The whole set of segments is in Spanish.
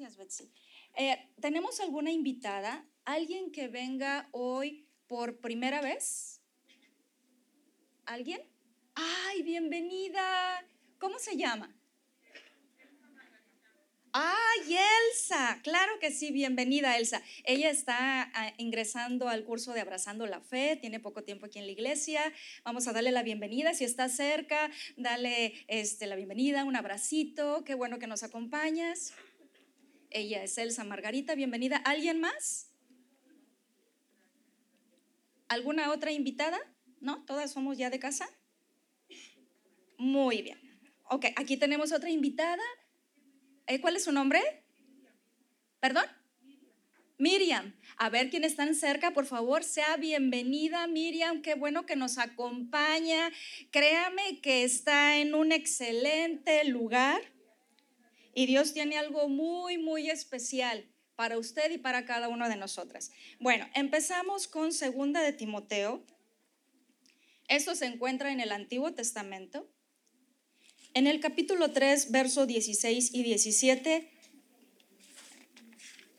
Gracias, Betsy. Eh, ¿Tenemos alguna invitada? ¿Alguien que venga hoy por primera vez? ¿Alguien? ¡Ay, bienvenida! ¿Cómo se llama? ¡Ay, Elsa! Claro que sí, bienvenida Elsa. Ella está ah, ingresando al curso de Abrazando la Fe, tiene poco tiempo aquí en la iglesia. Vamos a darle la bienvenida. Si está cerca, dale este, la bienvenida, un abracito. Qué bueno que nos acompañas. Ella es Elsa Margarita, bienvenida. ¿Alguien más? ¿Alguna otra invitada? ¿No? ¿Todas somos ya de casa? Muy bien. Ok, aquí tenemos otra invitada. Eh, ¿Cuál es su nombre? ¿Perdón? Miriam. A ver quién están cerca, por favor, sea bienvenida, Miriam. Qué bueno que nos acompaña. Créame que está en un excelente lugar y Dios tiene algo muy, muy especial para usted y para cada una de nosotras. Bueno, empezamos con segunda de Timoteo. Esto se encuentra en el Antiguo Testamento. En el capítulo 3, verso 16 y 17.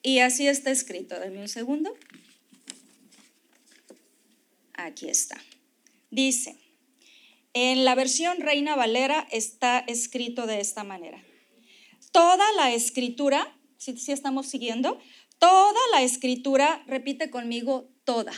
Y así está escrito. Dame un segundo. Aquí está. Dice, en la versión Reina Valera está escrito de esta manera. Toda la escritura, si estamos siguiendo, toda la escritura, repite conmigo, toda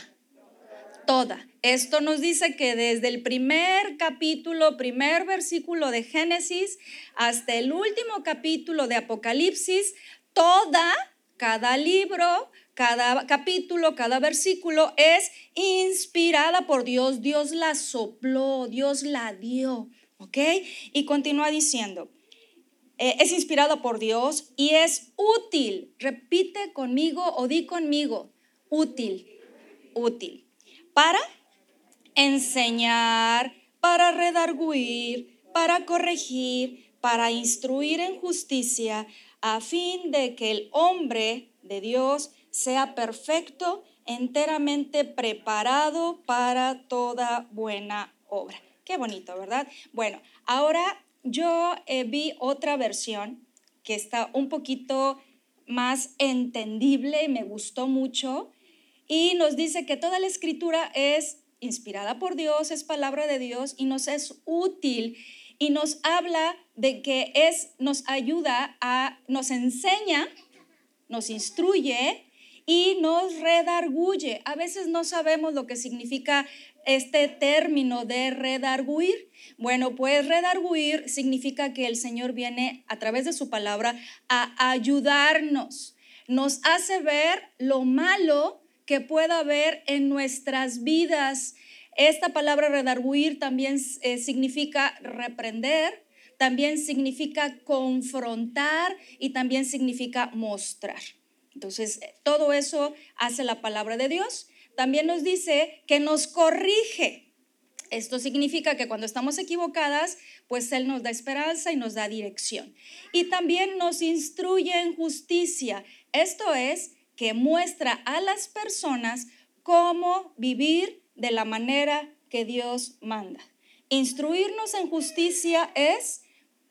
toda. Esto nos dice que desde el primer capítulo, primer versículo de Génesis, hasta el último capítulo de Apocalipsis, toda, cada libro, cada capítulo, cada versículo es inspirada por Dios. Dios la sopló, Dios la dio. ¿Ok? Y continúa diciendo, eh, es inspirada por Dios y es útil. Repite conmigo o di conmigo, útil, útil para enseñar, para redarguir, para corregir, para instruir en justicia, a fin de que el hombre de Dios sea perfecto, enteramente preparado para toda buena obra. Qué bonito, ¿verdad? Bueno, ahora yo eh, vi otra versión que está un poquito más entendible, me gustó mucho y nos dice que toda la escritura es inspirada por Dios, es palabra de Dios y nos es útil y nos habla de que es, nos ayuda a, nos enseña, nos instruye y nos redarguye. A veces no sabemos lo que significa este término de redarguir. Bueno, pues redarguir significa que el Señor viene a través de su palabra a ayudarnos. Nos hace ver lo malo que pueda haber en nuestras vidas. Esta palabra redarguir también eh, significa reprender, también significa confrontar y también significa mostrar. Entonces, todo eso hace la palabra de Dios. También nos dice que nos corrige. Esto significa que cuando estamos equivocadas, pues Él nos da esperanza y nos da dirección. Y también nos instruye en justicia. Esto es que muestra a las personas cómo vivir de la manera que Dios manda. Instruirnos en justicia es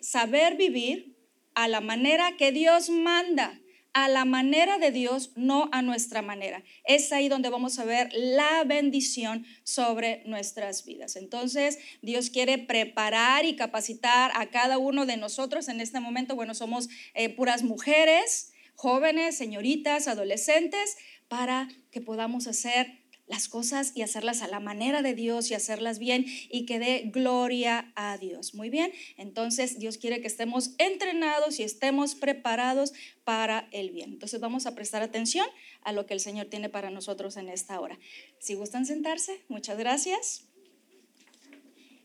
saber vivir a la manera que Dios manda, a la manera de Dios, no a nuestra manera. Es ahí donde vamos a ver la bendición sobre nuestras vidas. Entonces, Dios quiere preparar y capacitar a cada uno de nosotros en este momento. Bueno, somos eh, puras mujeres jóvenes, señoritas, adolescentes, para que podamos hacer las cosas y hacerlas a la manera de Dios y hacerlas bien y que dé gloria a Dios. Muy bien, entonces Dios quiere que estemos entrenados y estemos preparados para el bien. Entonces vamos a prestar atención a lo que el Señor tiene para nosotros en esta hora. Si gustan sentarse, muchas gracias.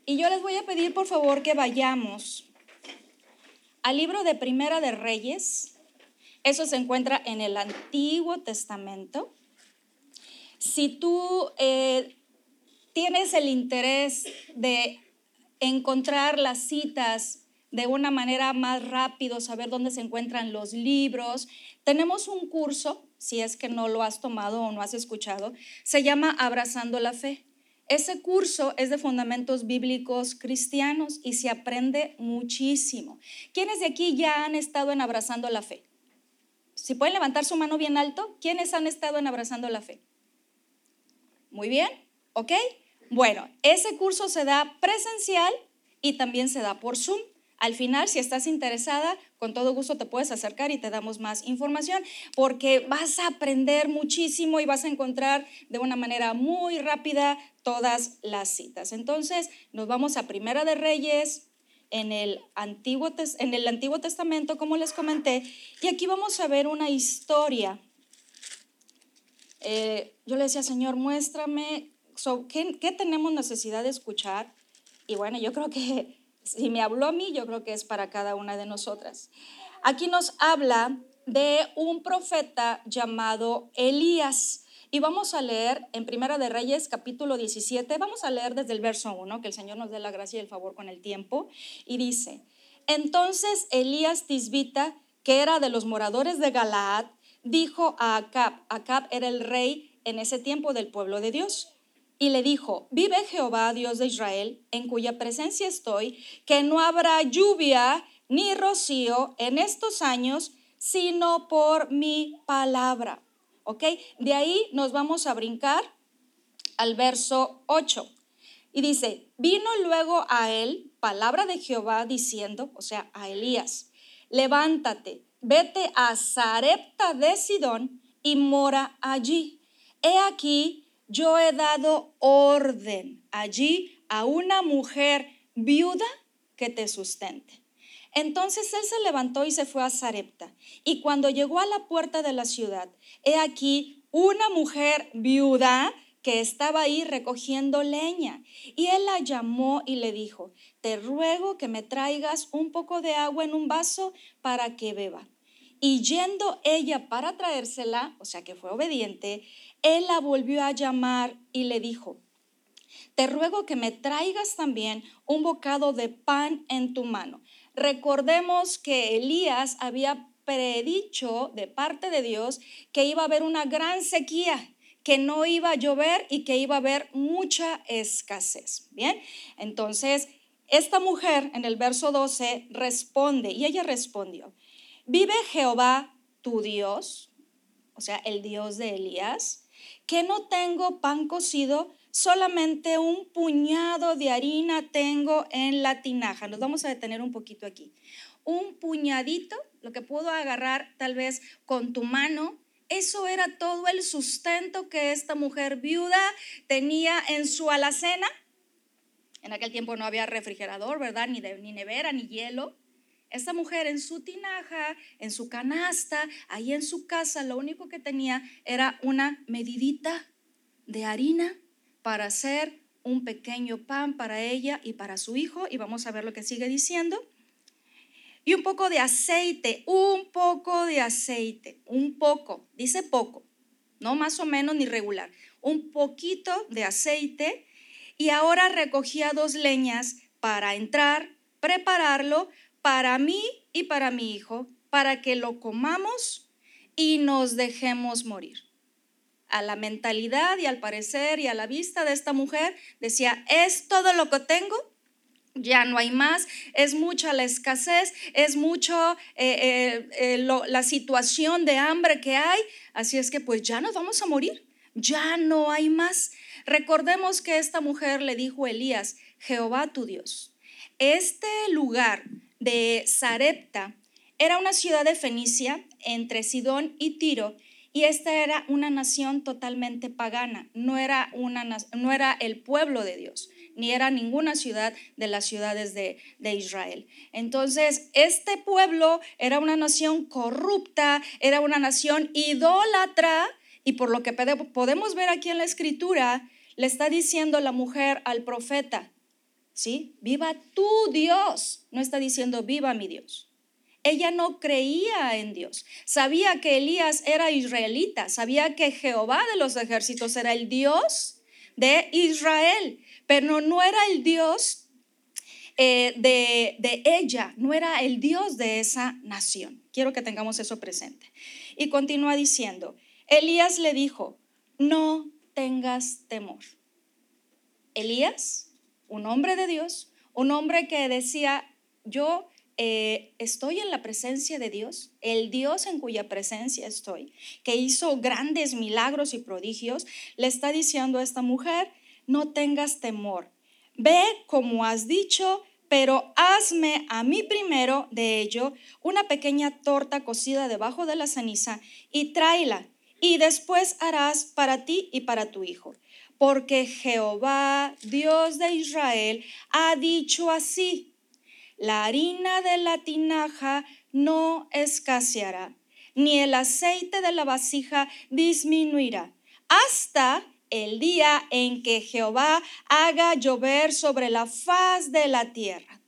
Y yo les voy a pedir por favor que vayamos al libro de Primera de Reyes, eso se encuentra en el Antiguo Testamento. Si tú eh, tienes el interés de encontrar las citas de una manera más rápido, saber dónde se encuentran los libros, tenemos un curso, si es que no lo has tomado o no has escuchado, se llama Abrazando la Fe. Ese curso es de fundamentos bíblicos cristianos y se aprende muchísimo. ¿Quiénes de aquí ya han estado en Abrazando la Fe? Si pueden levantar su mano bien alto, ¿quiénes han estado en Abrazando la Fe? Muy bien, ¿ok? Bueno, ese curso se da presencial y también se da por Zoom. Al final, si estás interesada, con todo gusto te puedes acercar y te damos más información porque vas a aprender muchísimo y vas a encontrar de una manera muy rápida todas las citas. Entonces, nos vamos a Primera de Reyes en el Antiguo, en el Antiguo Testamento, como les comenté, y aquí vamos a ver una historia. Eh, yo le decía, Señor, muéstrame ¿qué, ¿qué tenemos necesidad de escuchar? Y bueno, yo creo que si me habló a mí, yo creo que es para cada una de nosotras. Aquí nos habla de un profeta llamado Elías. Y vamos a leer en Primera de Reyes capítulo 17, vamos a leer desde el verso 1, que el Señor nos dé la gracia y el favor con el tiempo. Y dice, entonces Elías Tisbita, que era de los moradores de Galaad, dijo a Acab, Acab era el rey en ese tiempo del pueblo de Dios y le dijo, vive Jehová, Dios de Israel, en cuya presencia estoy, que no habrá lluvia ni rocío en estos años, sino por mi palabra. ¿Ok? De ahí nos vamos a brincar al verso 8. Y dice, vino luego a él palabra de Jehová diciendo, o sea, a Elías, levántate, vete a Zarepta de Sidón y mora allí. He aquí, yo he dado orden allí a una mujer viuda que te sustente. Entonces él se levantó y se fue a Sarepta. Y cuando llegó a la puerta de la ciudad, he aquí una mujer viuda que estaba ahí recogiendo leña. Y él la llamó y le dijo, te ruego que me traigas un poco de agua en un vaso para que beba. Y yendo ella para traérsela, o sea que fue obediente, él la volvió a llamar y le dijo, te ruego que me traigas también un bocado de pan en tu mano. Recordemos que Elías había predicho de parte de Dios que iba a haber una gran sequía, que no iba a llover y que iba a haber mucha escasez. Bien, entonces esta mujer en el verso 12 responde y ella respondió, vive Jehová tu Dios, o sea, el Dios de Elías, que no tengo pan cocido, solamente un puñado de harina tengo en la tinaja. Nos vamos a detener un poquito aquí. Un puñadito, lo que puedo agarrar tal vez con tu mano, eso era todo el sustento que esta mujer viuda tenía en su alacena. En aquel tiempo no había refrigerador, ¿verdad? Ni, nevera, ni hielo. Esta mujer en su tinaja, en su canasta, ahí en su casa, lo único que tenía era una medidita de harina para hacer un pequeño pan para ella y para su hijo. Y vamos a ver lo que sigue diciendo. Y un poco de aceite, un poco de aceite, un poco, dice poco, no más o menos ni regular, un poquito de aceite. Y ahora recogía dos leñas para entrar, prepararlo para mí y para mi hijo, para que lo comamos y nos dejemos morir. A la mentalidad y al parecer y a la vista de esta mujer decía, es todo lo que tengo, ya no hay más, es mucha la escasez, es mucho eh, eh, eh, la situación de hambre que hay, así es que pues ya nos vamos a morir, ya no hay más. Recordemos que esta mujer le dijo a Elías, Jehová tu Dios, este lugar de Sarepta era una ciudad de Fenicia entre Sidón y Tiro y esta era una nación totalmente pagana, no era, una, no era el pueblo de Dios, ni era ninguna ciudad de las ciudades de, de Israel. Entonces, este pueblo era una nación corrupta, era una nación idólatra y por lo que podemos ver aquí en la escritura, le está diciendo la mujer al profeta, ¿sí? Viva tu Dios. No está diciendo viva mi Dios. Ella no creía en Dios. Sabía que Elías era israelita. Sabía que Jehová de los ejércitos era el Dios de Israel. Pero no era el Dios eh, de, de ella. No era el Dios de esa nación. Quiero que tengamos eso presente. Y continúa diciendo, Elías le dijo, no tengas temor. Elías un hombre de Dios, un hombre que decía, yo eh, estoy en la presencia de Dios, el Dios en cuya presencia estoy, que hizo grandes milagros y prodigios, le está diciendo a esta mujer, no tengas temor, ve como has dicho, pero hazme a mí primero de ello una pequeña torta cocida debajo de la ceniza y tráela, y después harás para ti y para tu hijo. Porque Jehová, Dios de Israel, ha dicho así, la harina de la tinaja no escaseará, ni el aceite de la vasija disminuirá, hasta el día en que Jehová haga llover sobre la faz de la tierra.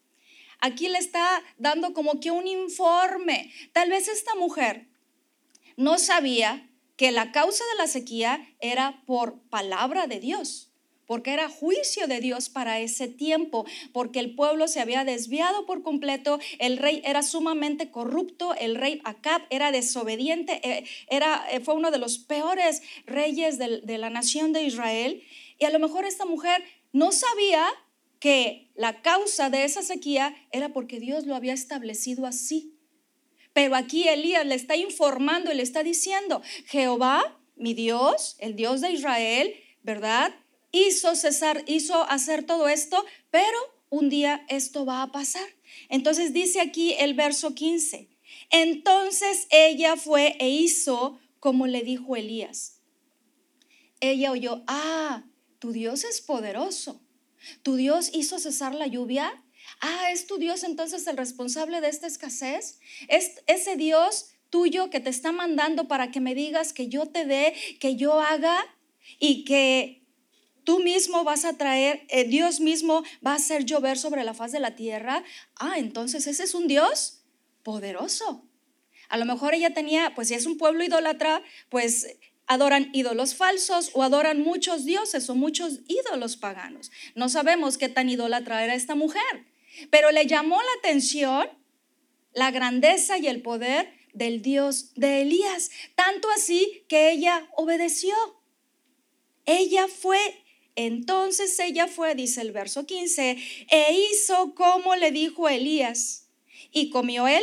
Aquí le está dando como que un informe. Tal vez esta mujer no sabía que la causa de la sequía era por palabra de Dios porque era juicio de Dios para ese tiempo, porque el pueblo se había desviado por completo, el rey era sumamente corrupto, el rey Acab era desobediente, eh, era, eh, fue uno de los peores reyes de, de la nación de Israel, y a lo mejor esta mujer no sabía que la causa de esa sequía era porque Dios lo había establecido así. Pero aquí Elías le está informando y le está diciendo, Jehová, mi Dios, el Dios de Israel, ¿verdad? Hizo cesar, hizo hacer todo esto, pero un día esto va a pasar. Entonces dice aquí el verso 15, entonces ella fue e hizo como le dijo Elías. Ella oyó, ah, tu Dios es poderoso. Tu Dios hizo cesar la lluvia. Ah, es tu Dios entonces el responsable de esta escasez. Es ese Dios tuyo que te está mandando para que me digas que yo te dé, que yo haga y que tú mismo vas a traer, eh, Dios mismo va a hacer llover sobre la faz de la tierra. Ah, entonces ese es un Dios poderoso. A lo mejor ella tenía, pues si es un pueblo idólatra, pues adoran ídolos falsos o adoran muchos dioses o muchos ídolos paganos. No sabemos qué tan idólatra era esta mujer, pero le llamó la atención la grandeza y el poder del Dios de Elías, tanto así que ella obedeció. Ella fue entonces ella fue, dice el verso 15, e hizo como le dijo Elías. Y comió él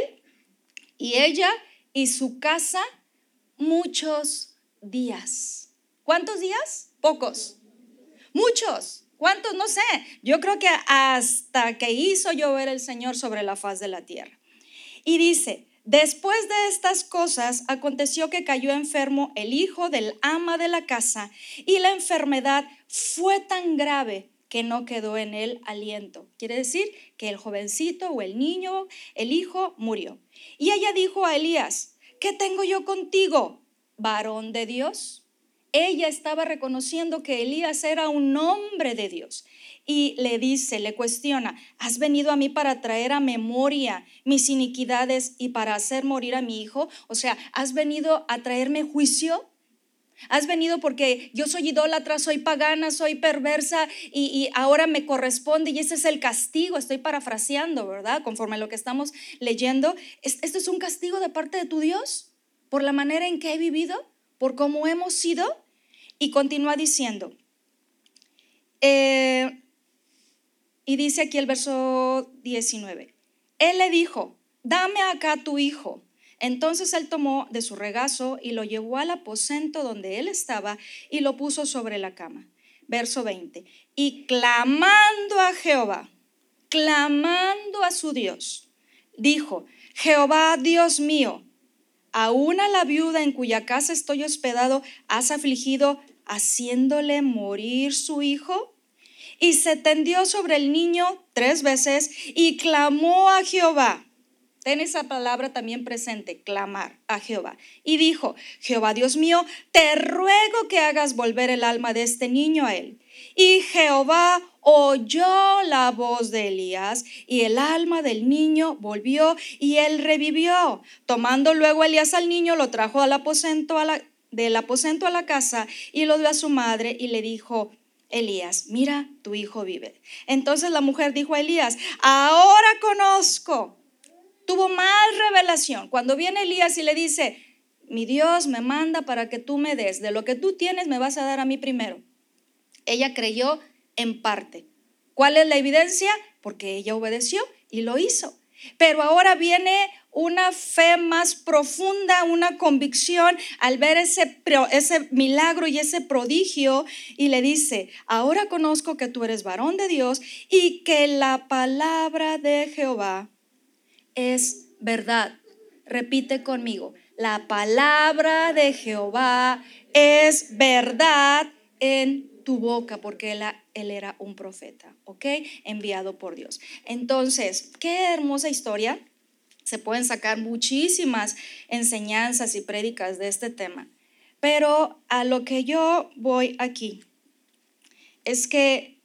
y ella y su casa muchos días. ¿Cuántos días? Pocos. Muchos. ¿Cuántos? No sé. Yo creo que hasta que hizo llover el Señor sobre la faz de la tierra. Y dice, Después de estas cosas, aconteció que cayó enfermo el hijo del ama de la casa y la enfermedad fue tan grave que no quedó en él aliento. Quiere decir que el jovencito o el niño, el hijo, murió. Y ella dijo a Elías, ¿qué tengo yo contigo, varón de Dios? Ella estaba reconociendo que Elías era un hombre de Dios y le dice, le cuestiona, ¿has venido a mí para traer a memoria mis iniquidades y para hacer morir a mi hijo? O sea, ¿has venido a traerme juicio? ¿Has venido porque yo soy idólatra, soy pagana, soy perversa y, ahora me corresponde y ese es el castigo? Estoy parafraseando, ¿verdad? Conforme a lo que estamos leyendo. ¿Esto es un castigo de parte de tu Dios? ¿Por la manera en que he vivido? ¿Por cómo hemos sido? Y continúa diciendo, eh, y dice aquí el verso 19, él le dijo, dame acá tu hijo. Entonces él tomó de su regazo y lo llevó al aposento donde él estaba y lo puso sobre la cama. Verso 20. Y clamando a Jehová, clamando a su Dios, dijo, Jehová Dios mío, aún a la viuda en cuya casa estoy hospedado, has afligido haciéndole morir su hijo y se tendió sobre el niño tres veces y clamó a Jehová. Ten esa palabra también presente, clamar a Jehová. Y dijo, Jehová Dios mío, te ruego que hagas volver el alma de este niño a él. Y Jehová oyó la voz de Elías y el alma del niño volvió y él revivió. Tomando luego Elías al niño, lo trajo al aposento a la, del aposento a la casa y lo dio a su madre y le dijo, Elías, mira, tu hijo vive. Entonces la mujer dijo a Elías, ahora conozco. Tuvo más revelación. Cuando viene Elías y le dice, mi Dios me manda para que tú me des, de lo que tú tienes me vas a dar a mí primero. Ella creyó en parte. ¿Cuál es la evidencia? Porque ella obedeció y lo hizo. Pero ahora viene una fe más profunda, una convicción al ver ese, ese milagro y ese prodigio y le dice, ahora conozco que tú eres varón de Dios y que la palabra de Jehová es verdad. Repite conmigo, la palabra de Jehová es verdad en tu boca, porque él, él, era un profeta, ¿ok? Enviado por Dios. Entonces, qué hermosa historia. Se pueden sacar muchísimas enseñanzas y prédicas de este tema. Pero a lo que yo voy aquí es que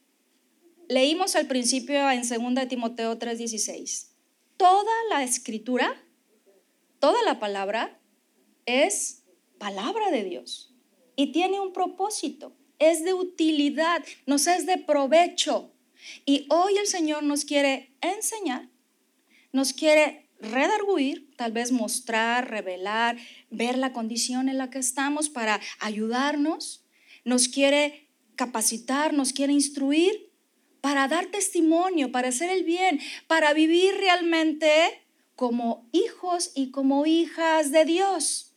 leímos al principio en 2 Timoteo 3:16. Toda la escritura, toda la palabra es palabra de Dios y tiene un propósito es de utilidad, nos es de provecho. Y hoy el Señor nos quiere enseñar, nos quiere redarguir, tal vez mostrar, revelar, ver la condición en la que estamos para ayudarnos, nos quiere capacitar, nos quiere instruir para dar testimonio, para hacer el bien, para vivir realmente como hijos y como hijas de Dios.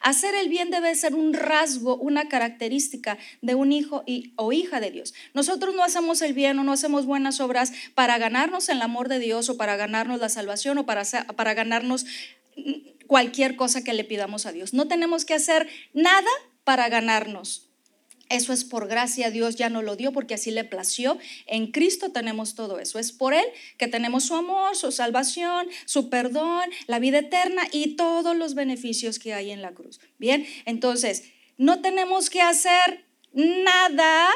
Hacer el bien debe ser un rasgo, una característica de un hijo o hija de Dios. Nosotros no hacemos el bien o no hacemos buenas obras para ganarnos el amor de Dios o para ganarnos la salvación o para, para ganarnos cualquier cosa que le pidamos a Dios. No tenemos que hacer nada para ganarnos eso es por gracia, Dios ya no lo dio porque así le plació. En Cristo tenemos todo eso. Es por Él que tenemos su amor, su salvación, su perdón, la vida eterna y todos los beneficios que hay en la cruz. Bien, entonces, no tenemos que hacer nada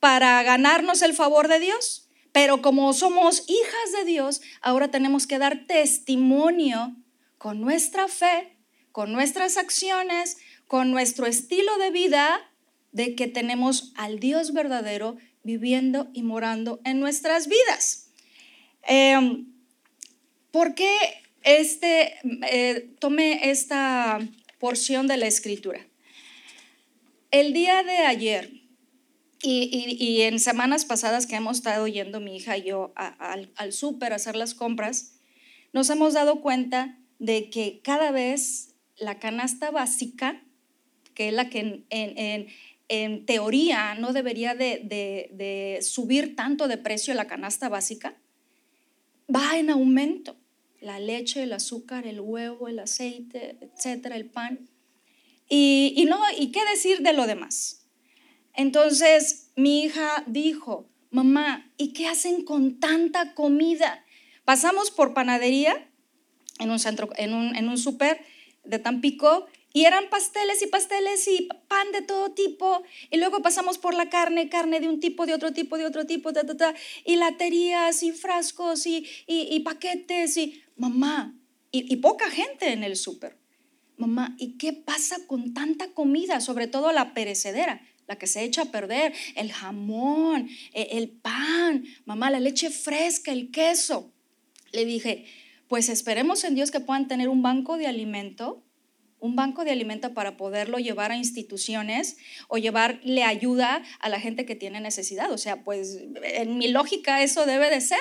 para ganarnos el favor de Dios, pero como somos hijas de Dios, ahora tenemos que dar testimonio con nuestra fe, con nuestras acciones, con nuestro estilo de vida de que tenemos al Dios verdadero viviendo y morando en nuestras vidas. Em, ¿Por qué este, eh, tomé esta porción de la escritura? El día de ayer y, en semanas pasadas que hemos estado yendo mi hija y yo al, al súper a hacer las compras, nos hemos dado cuenta de que cada vez la canasta básica, que es la que en teoría no debería de, subir tanto de precio la canasta básica, va en aumento. La leche, el azúcar, el huevo, el aceite, etcétera, el pan. Y, y, no, ¿y qué decir de lo demás? Entonces mi hija dijo, mamá, ¿y qué hacen con tanta comida? Pasamos por panadería en un centro, en un, en un súper de Tampico y eran pasteles y pasteles y pan de todo tipo. Y luego pasamos por la carne, carne de un tipo, de otro tipo, de otro tipo, ta, ta, ta, y laterías y frascos y, y, paquetes y mamá. Y, y poca gente en el súper. Mamá, ¿y qué pasa con tanta comida? Sobre todo la perecedera, la que se echa a perder, el jamón, e, el pan, mamá, la leche fresca, el queso. Le dije, pues esperemos en Dios que puedan tener un banco de alimento un banco de alimento para poderlo llevar a instituciones o llevarle ayuda a la gente que tiene necesidad. O sea, pues en mi lógica eso debe de ser.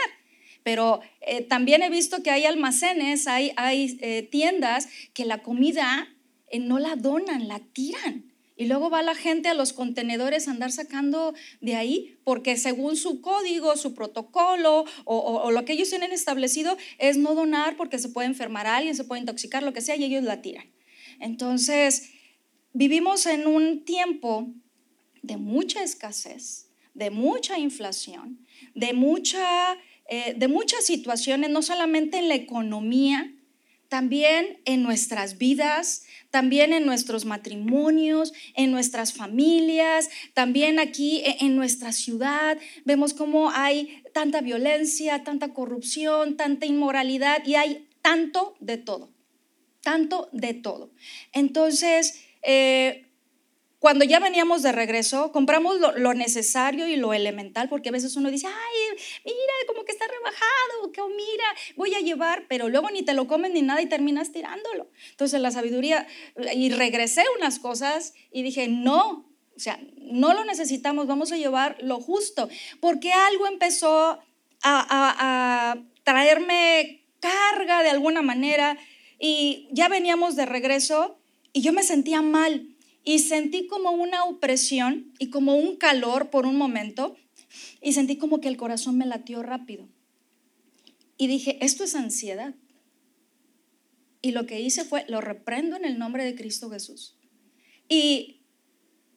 Pero eh, también he visto que hay almacenes, hay, eh, tiendas que la comida eh, no la donan, la tiran. Y luego va la gente a los contenedores a andar sacando de ahí, porque según su código, su protocolo o, o, lo que ellos tienen establecido es no donar porque se puede enfermar a alguien, se puede intoxicar, lo que sea, y ellos la tiran. Entonces, vivimos en un tiempo de mucha escasez, de mucha inflación, de, mucha, eh, de muchas situaciones, no solamente en la economía, también en nuestras vidas, también en nuestros matrimonios, en nuestras familias, también aquí e, en nuestra ciudad. Vemos cómo hay tanta violencia, tanta corrupción, tanta inmoralidad y hay tanto de todo tanto de todo. Entonces, eh, cuando ya veníamos de regreso, compramos lo, necesario y lo elemental, porque a veces uno dice, ay, mira, como que está rebajado, que mira, voy a llevar, pero luego ni te lo comes ni nada y terminas tirándolo. Entonces la sabiduría, y regresé unas cosas y dije, no, o sea, no lo necesitamos, vamos a llevar lo justo, porque algo empezó a traerme carga de alguna manera y ya veníamos de regreso y yo me sentía mal y sentí como una opresión y como un calor por un momento y sentí como que el corazón me latió rápido. Y dije, esto es ansiedad. Y lo que hice fue, lo reprendo en el nombre de Cristo Jesús. Y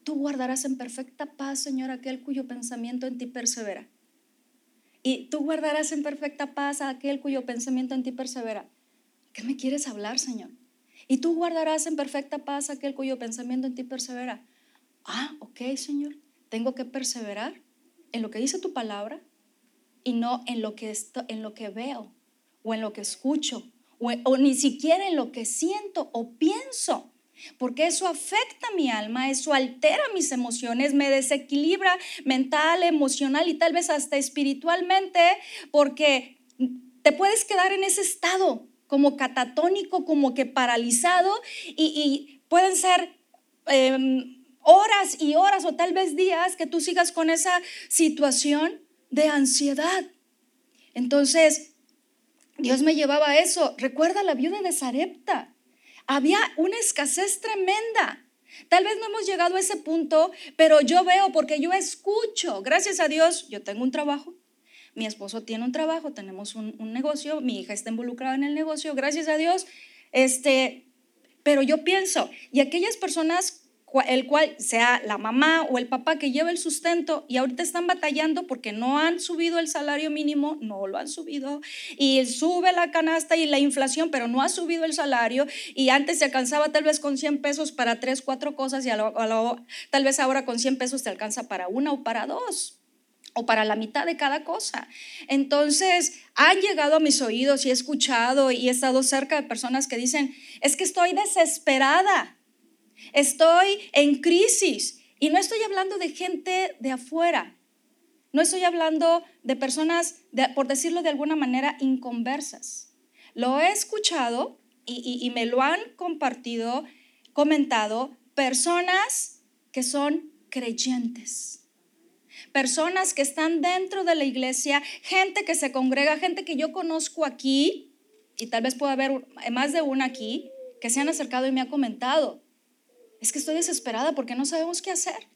tú guardarás en perfecta paz, Señor, aquel cuyo pensamiento en ti persevera. Y tú guardarás en perfecta paz a aquel cuyo pensamiento en ti persevera. ¿Qué me quieres hablar, Señor? Y tú guardarás en perfecta paz aquel cuyo pensamiento en ti persevera. Ah, ok, Señor. Tengo que perseverar en lo que dice tu palabra y no en lo que, en lo que veo o en lo que escucho o, o ni siquiera en lo que siento o pienso porque eso afecta mi alma, eso altera mis emociones, me desequilibra mental, emocional y tal vez hasta espiritualmente, porque te puedes quedar en ese estado como catatónico, como que paralizado y, pueden ser em, horas y horas o tal vez días que tú sigas con esa situación de ansiedad. Entonces, Dios me llevaba a eso. Recuerda la viuda de Sarepta. Había una escasez tremenda. Tal vez no hemos llegado a ese punto, pero yo veo porque yo escucho. Gracias a Dios, yo tengo un trabajo, mi esposo tiene un trabajo, tenemos un, negocio, mi hija está involucrada en el negocio, gracias a Dios. Este, pero yo pienso, y aquellas personas el cual sea la mamá o el papá que lleva el sustento y ahorita están batallando porque no han subido el salario mínimo, no lo han subido, y sube la canasta y la inflación, pero no ha subido el salario, y antes se alcanzaba tal vez con 100 pesos para tres, cuatro cosas, y tal vez ahora con 100 pesos te alcanza para una o para dos o para la mitad de cada cosa. Entonces, han llegado a mis oídos y he escuchado y he estado cerca de personas que dicen, es que estoy desesperada, estoy en crisis. Y no estoy hablando de gente de afuera, no estoy hablando de personas, por decirlo de alguna manera, inconversas. Lo he escuchado y me lo han compartido, comentado, personas que son creyentes personas que están dentro de la iglesia, gente que se congrega, gente que yo conozco aquí, y tal vez pueda haber más de una aquí, que se han acercado y me ha comentado, es que estoy desesperada porque no sabemos qué hacer.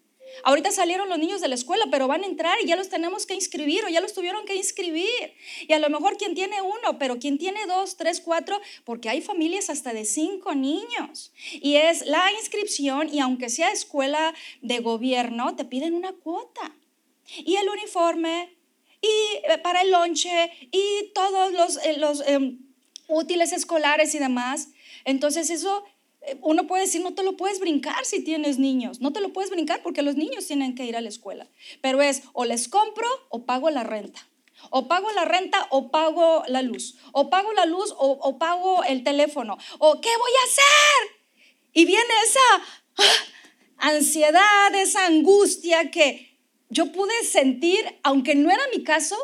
Ahorita salieron los niños de la escuela, pero van a entrar y ya los tenemos que inscribir o ya los tuvieron que inscribir. Y a lo mejor quien tiene uno, pero quien tiene dos, tres, cuatro, porque hay familias hasta de cinco niños. Y es la inscripción y aunque sea escuela de gobierno, te piden una cuota y el uniforme y eh, para el lonche y todos los, eh, los em, útiles escolares y demás. Entonces eso eh, uno puede decir, no te lo puedes brincar si tienes niños, no te lo puedes brincar porque los niños tienen que ir a la escuela. Pero es o les compro o pago la renta. O pago la renta o pago la luz. O pago la luz o, o pago el teléfono. O ¿qué voy a hacer? Y viene esa ah, ansiedad, esa angustia que yo pude sentir, aunque no era mi caso,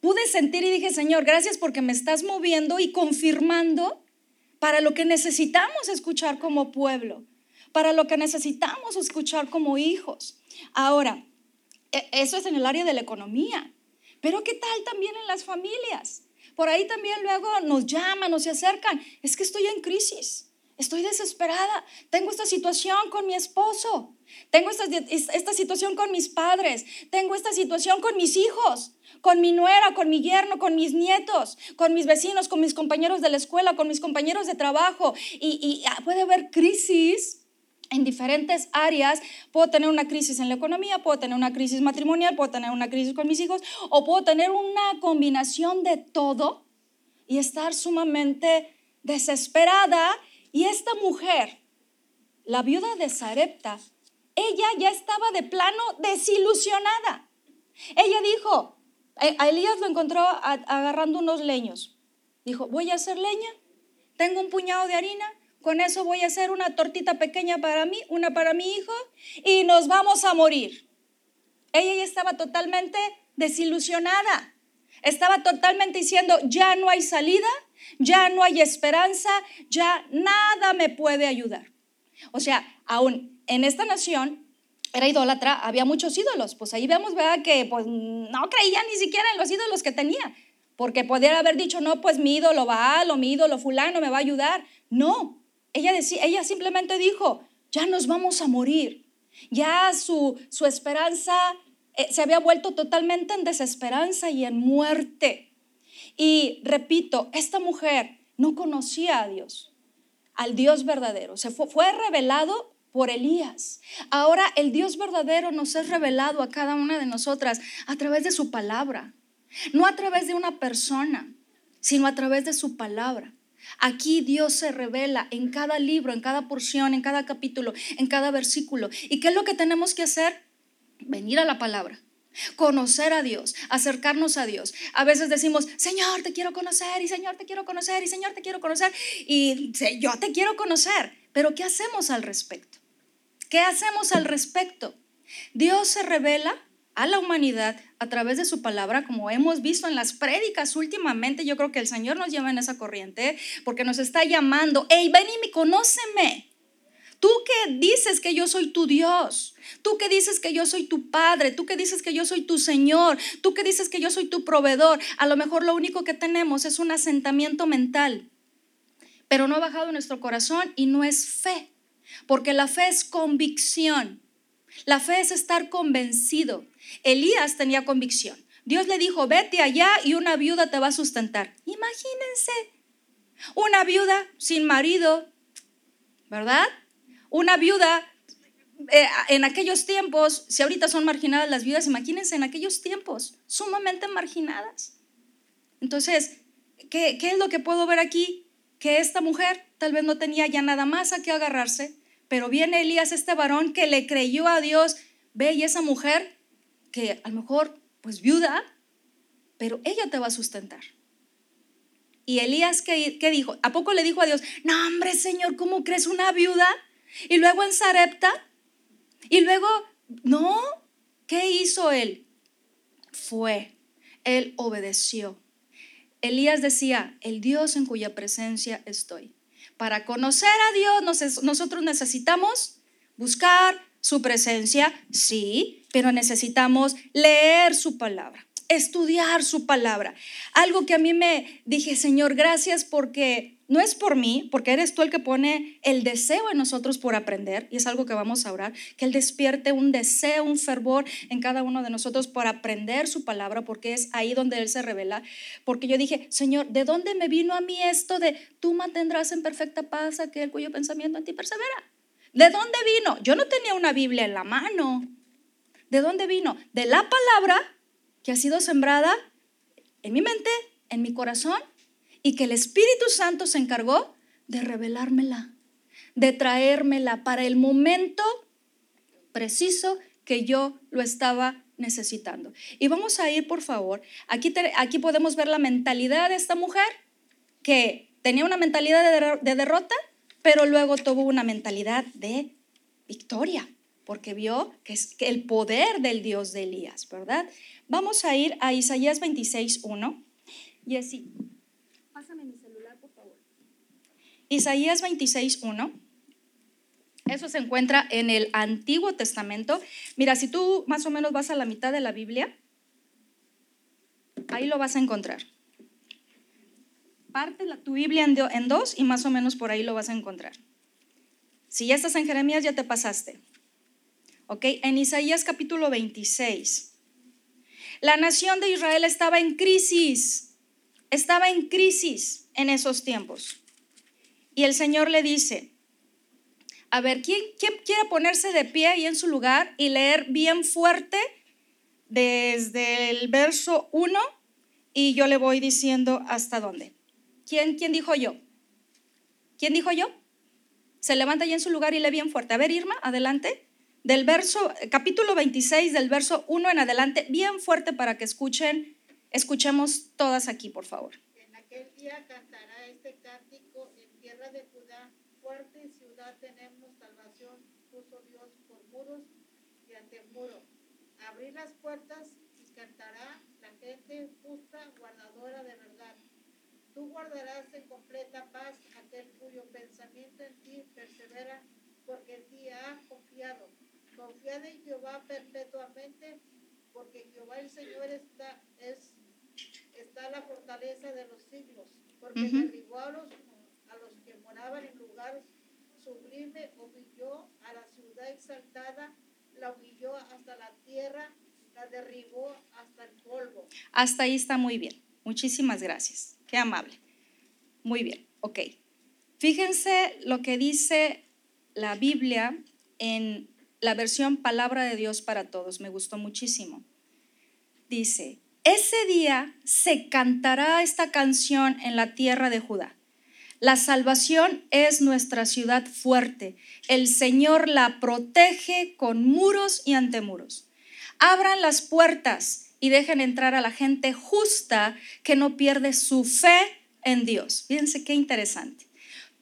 pude sentir y dije, Señor, gracias porque me estás moviendo y confirmando para lo que necesitamos escuchar como pueblo, para lo que necesitamos escuchar como hijos. Ahora, e, eso es en el área de la economía, pero ¿qué tal también en las familias? Por ahí también luego nos llaman, nos se acercan, es que estoy en crisis. Estoy desesperada. Tengo esta situación con mi esposo. Tengo esta, esta, situación con mis padres. Tengo esta situación con mis hijos, con mi nuera, con mi yerno, con mis nietos, con mis vecinos, con mis compañeros de la escuela, con mis compañeros de trabajo. Y, y ah, puede haber crisis en diferentes áreas. Puedo tener una crisis en la economía, puedo tener una crisis matrimonial, puedo tener una crisis con mis hijos o puedo tener una combinación de todo y estar sumamente desesperada y esta mujer, la viuda de Sarepta, ella ya estaba de plano desilusionada. Ella dijo, a Elías lo encontró agarrando unos leños. Dijo, voy a hacer leña, tengo un puñado de harina, con eso voy a hacer una tortita pequeña para mí, una para mi hijo, y nos vamos a morir. Ella ya estaba totalmente desilusionada. Estaba totalmente diciendo, ya no hay salida, ya no hay esperanza, ya nada me puede ayudar. O sea, aún en esta nación era idólatra, había muchos ídolos. Pues ahí vemos, ¿verdad? Que pues no creía ni siquiera en los ídolos que tenía. Porque podría haber dicho, no, pues mi ídolo Baal o mi ídolo fulano me va a ayudar. No, ella, decía, ella simplemente dijo, ya nos vamos a morir. Ya su, su esperanza eh, se había vuelto totalmente en desesperanza y en muerte. Y repito, esta mujer no conocía a Dios, al Dios verdadero. Se fue, fue revelado por Elías. Ahora el Dios verdadero nos es revelado a cada una de nosotras a través de su palabra. No a través de una persona, sino a través de su palabra. Aquí Dios se revela en cada libro, en cada porción, en cada capítulo, en cada versículo. ¿Y qué es lo que tenemos que hacer? Venir a la palabra, conocer a Dios, acercarnos a Dios. A veces decimos, Señor, te quiero conocer, y Señor, te quiero conocer, y Señor, te quiero conocer, y yo te quiero conocer. Pero ¿qué hacemos al respecto? ¿Qué hacemos al respecto? Dios se revela a la humanidad a través de su palabra, como hemos visto en las prédicas últimamente. Yo creo que el Señor nos lleva en esa corriente porque nos está llamando, hey, ven y me conóceme. Tú que dices que yo soy tu Dios, tú que dices que yo soy tu Padre, tú que dices que yo soy tu Señor, tú que dices que yo soy tu proveedor, a lo mejor lo único que tenemos es un asentamiento mental, pero no ha bajado nuestro corazón y no es fe, porque la fe es convicción. La fe es estar convencido. Elías tenía convicción. Dios le dijo, vete allá y una viuda te va a sustentar. Imagínense, una viuda sin marido, ¿verdad? Una viuda eh, en aquellos tiempos, si ahorita son marginadas las viudas, imagínense en aquellos tiempos, sumamente marginadas. Entonces, ¿qué, ¿qué es lo que puedo ver aquí? Que esta mujer tal vez no tenía ya nada más a qué agarrarse, pero viene Elías, este varón que le creyó a Dios, ve y esa mujer que a lo mejor pues viuda, pero ella te va a sustentar. Y Elías, ¿qué, ¿qué, dijo? ¿A poco le dijo a Dios, no hombre Señor, ¿cómo crees una viuda? Y luego en Sarepta, y luego, no, ¿qué hizo él? Fue, él obedeció. Elías decía, el Dios en cuya presencia estoy. Para conocer a Dios nosotros necesitamos buscar su presencia, sí, pero necesitamos leer su palabra, estudiar su palabra. Algo que a mí me dije, Señor, gracias porque no es por mí, porque eres tú el que pone el deseo en nosotros por aprender, y es algo que vamos a orar, que Él despierte un deseo, un fervor en cada uno de nosotros por aprender su palabra, porque es ahí donde Él se revela. Porque yo dije, Señor, ¿de dónde me vino a mí esto de tú mantendrás en perfecta paz aquel cuyo pensamiento en ti persevera? ¿De dónde vino? Yo no tenía una Biblia en la mano. ¿De dónde vino? De la palabra que ha sido sembrada en mi mente, en mi corazón y que el Espíritu Santo se encargó de revelármela, de traérmela para el momento preciso que yo lo estaba necesitando. Y vamos a ir, por favor, aquí, aquí podemos ver la mentalidad de esta mujer que tenía una mentalidad de, derrota, pero luego tuvo una mentalidad de victoria, porque vio que es el poder del Dios de Elías, ¿verdad? Vamos a ir a Isaías 26, 1. Y así, Isaías 26.1. Eso se encuentra en el Antiguo Testamento. Mira, si tú más o menos vas a la mitad de la Biblia, ahí lo vas a encontrar. Parte la, tu Biblia en dos y más o menos por ahí lo vas a encontrar. Si ya estás en Jeremías, ya te pasaste. ¿Ok? En Isaías capítulo 26. La nación de Israel estaba en crisis. Estaba en crisis en esos tiempos. Y el Señor le dice, a ver, ¿quién, ¿quién, quiere ponerse de pie ahí en su lugar y leer bien fuerte desde el verso 1 y yo le voy diciendo hasta dónde? ¿Quién, quién dijo yo? ¿Quién dijo yo? Se levanta ahí en su lugar y lee bien fuerte. A ver, Irma, adelante. Del verso, capítulo 26, del verso 1 en adelante, bien fuerte para que escuchen, escuchemos todas aquí, por favor. En aquel día cantará este cántico de Judá, fuerte ciudad tenemos salvación, puso Dios por muros y ante muro. Abrir las puertas y cantará la gente justa, guardadora de verdad. Tú guardarás en completa paz aquel cuyo pensamiento en ti persevera, porque en ti ha confiado. Confiad en Jehová perpetuamente, porque Jehová el Señor está, es, está la fortaleza porque derribó a los, a los que moraban en lugar sublime, humilló a la ciudad exaltada, la humilló hasta la tierra, la derribó hasta el polvo. Hasta ahí está muy bien. Muchísimas gracias. Qué amable. Muy bien, ok. Fíjense lo que dice la Biblia en la versión Palabra de Dios para Todos. Me gustó muchísimo. Dice, ese día se cantará esta canción en la tierra de Judá. La salvación es nuestra ciudad fuerte. El Señor la protege con muros y antemuros. Abran las puertas y dejen entrar a la gente justa que no pierde su fe en Dios. Fíjense qué interesante.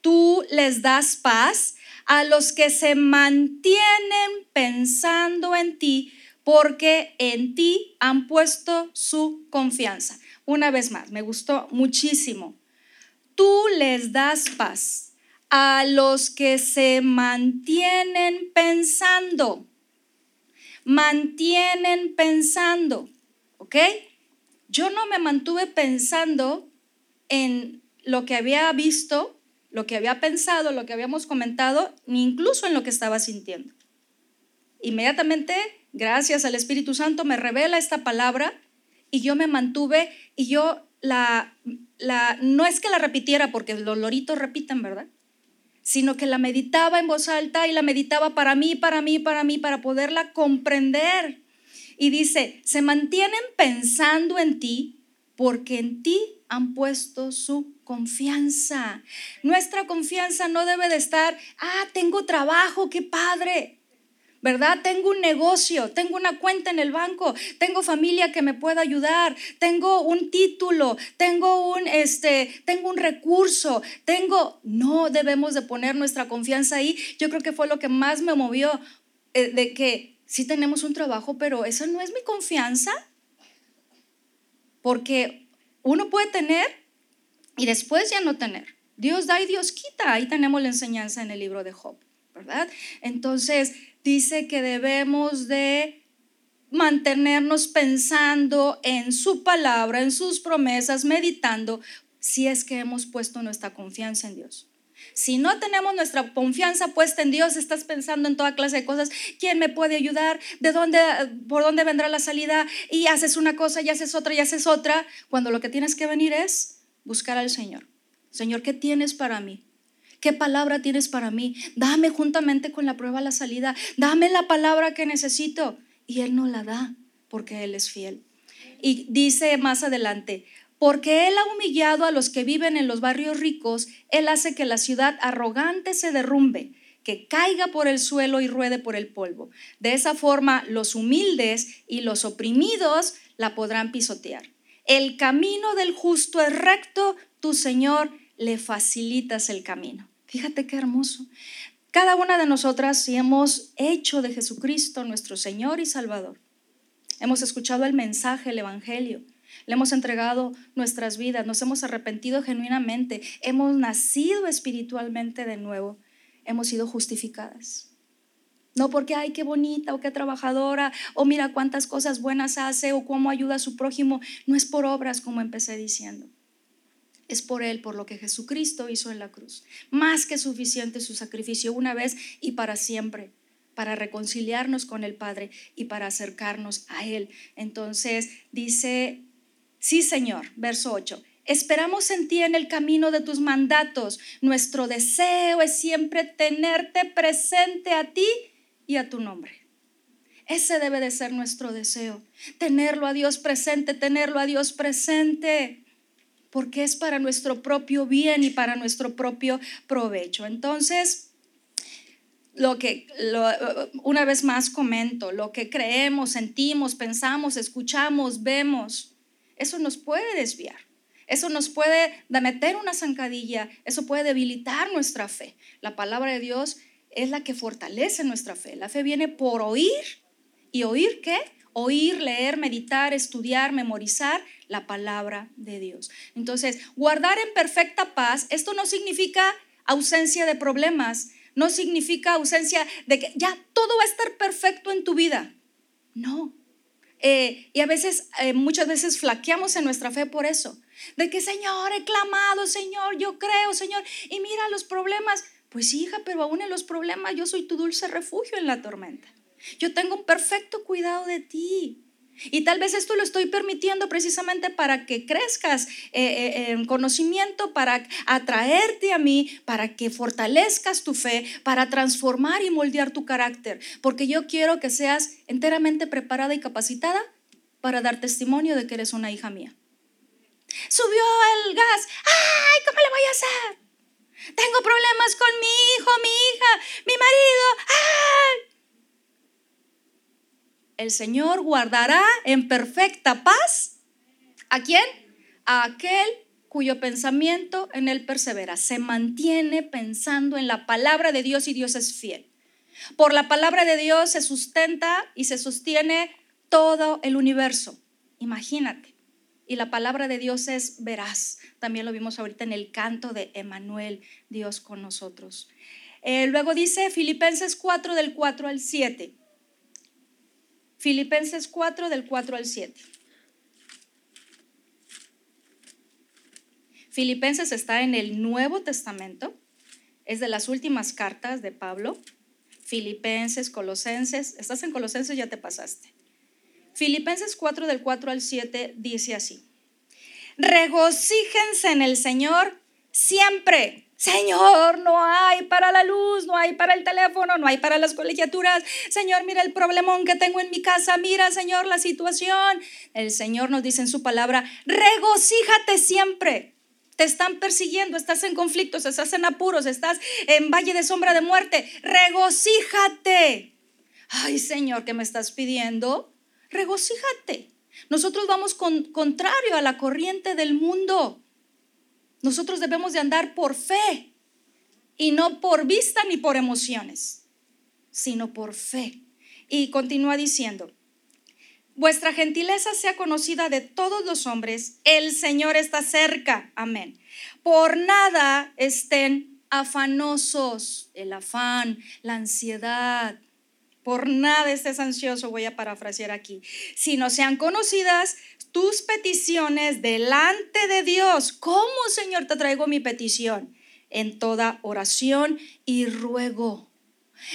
Tú les das paz a los que se mantienen pensando en ti porque en ti han puesto su confianza. Una vez más, me gustó muchísimo. Tú les das paz a los que se mantienen pensando. Mantienen pensando, ¿ok? Yo no me mantuve pensando en lo que había visto, lo que había pensado, lo que habíamos comentado, ni incluso en lo que estaba sintiendo. Inmediatamente gracias al Espíritu Santo, me revela esta palabra y yo me mantuve y yo la, no es que la repitiera porque los loritos repiten, ¿verdad? Sino que la meditaba en voz alta y la meditaba para mí, para mí, para mí, para poderla comprender. Y dice, se mantienen pensando en ti porque en ti han puesto su confianza. Nuestra confianza no debe de estar, ah, tengo trabajo, qué padre. ¿verdad? Tengo un negocio, tengo una cuenta en el banco, tengo familia que me pueda ayudar, tengo un título, tengo un, este, tengo un recurso, tengo, no debemos de poner nuestra confianza ahí. Yo creo que fue lo que más me movió, eh, de que sí tenemos un trabajo, pero esa no es mi confianza, porque uno puede tener y después ya no tener. Dios da y Dios quita. Ahí tenemos la enseñanza en el libro de Job, ¿verdad? Entonces, dice que debemos de mantenernos pensando en su palabra, en sus promesas, meditando, si es que hemos puesto nuestra confianza en Dios. Si no tenemos nuestra confianza puesta en Dios, estás pensando en toda clase de cosas. ¿Quién me puede ayudar? ¿De dónde, por dónde vendrá la salida? Y haces una cosa y haces otra y haces otra. Cuando lo que tienes que venir es buscar al Señor. Señor, ¿qué tienes para mí? ¿Qué palabra tienes para mí? Dame juntamente con la prueba la salida. Dame la palabra que necesito. Y Él no la da porque Él es fiel. Y dice más adelante, porque Él ha humillado a los que viven en los barrios ricos, Él hace que la ciudad arrogante se derrumbe, que caiga por el suelo y ruede por el polvo. De esa forma, los humildes y los oprimidos la podrán pisotear. El camino del justo es recto, tu Señor le facilitas el camino. Fíjate qué hermoso. Cada una de nosotras, si hemos hecho de Jesucristo nuestro Señor y Salvador, hemos escuchado el mensaje, el Evangelio, le hemos entregado nuestras vidas, nos hemos arrepentido genuinamente, hemos nacido espiritualmente de nuevo, hemos sido justificadas. No porque, ay, qué bonita o qué trabajadora, o mira cuántas cosas buenas hace o cómo ayuda a su prójimo. No es por obras como empecé diciendo es por Él, por lo que Jesucristo hizo en la cruz. Más que suficiente su sacrificio una vez y para siempre, para reconciliarnos con el Padre y para acercarnos a Él. Entonces dice, sí Señor, verso 8. Esperamos en ti en el camino de tus mandatos. Nuestro deseo es siempre tenerte presente a ti y a tu nombre. Ese debe de ser nuestro deseo, tenerlo a Dios presente, tenerlo a Dios presente porque es para nuestro propio bien y para nuestro propio provecho. Entonces, lo que una vez más comento, lo que creemos, sentimos, pensamos, escuchamos, vemos, eso nos puede desviar. Eso nos puede meter una zancadilla, eso puede debilitar nuestra fe. La palabra de Dios es la que fortalece nuestra fe. La fe viene por oír. ¿Y oír qué? Oír, leer, meditar, estudiar, memorizar la palabra de Dios. Entonces, guardar en perfecta paz, esto no significa ausencia de problemas, no significa ausencia de que ya todo va a estar perfecto en tu vida. No, eh, y a veces, eh, muchas veces flaqueamos en nuestra fe por eso. De que, Señor, he clamado, Señor, yo creo, Señor, y mira los problemas. Pues hija, pero aún en los problemas yo soy tu dulce refugio en la tormenta. Yo tengo un perfecto cuidado de ti. Y tal vez esto lo estoy permitiendo precisamente para que crezcas eh, eh, en conocimiento, para atraerte a mí, para que fortalezcas tu fe, para transformar y moldear tu carácter. Porque yo quiero que seas enteramente preparada y capacitada para dar testimonio de que eres una hija mía. Subió el gas. ¡Ay! ¿Cómo le voy a hacer? Tengo problemas con mi hijo, mi hija, mi marido. ¡Ay! El Señor guardará en perfecta paz. ¿A quién? A aquel cuyo pensamiento en él persevera. Se mantiene pensando en la palabra de Dios y Dios es fiel. Por la palabra de Dios se sustenta y se sostiene todo el universo. Imagínate. Y la palabra de Dios es veraz. También lo vimos ahorita en el canto de Emanuel, Dios con nosotros. Eh, luego dice Filipenses 4 del 4 al 7. Filipenses 4 del 4 al 7. Filipenses está en el Nuevo Testamento, es de las últimas cartas de Pablo. Filipenses, Colosenses, estás en Colosenses, ya te pasaste. Filipenses 4 del 4 al 7 dice así, regocíjense en el Señor siempre. Señor, no hay para la luz, no hay para el teléfono, no hay para las colegiaturas. Señor, mira el problemón que tengo en mi casa, mira, Señor, la situación. El Señor nos dice en su palabra, regocíjate siempre. Te están persiguiendo, estás en conflictos, estás en apuros, estás en valle de sombra de muerte. Regocíjate. Ay, Señor, ¿qué me estás pidiendo? Regocíjate. Nosotros vamos con, contrario a la corriente del mundo. Nosotros debemos de andar por fe y no por vista ni por emociones, sino por fe. Y continúa diciendo, vuestra gentileza sea conocida de todos los hombres, el Señor está cerca, amén. Por nada estén afanosos, el afán, la ansiedad, por nada estés ansioso, voy a parafrasear aquí, sino sean conocidas tus peticiones delante de Dios. ¿Cómo, Señor, te traigo mi petición? En toda oración y ruego,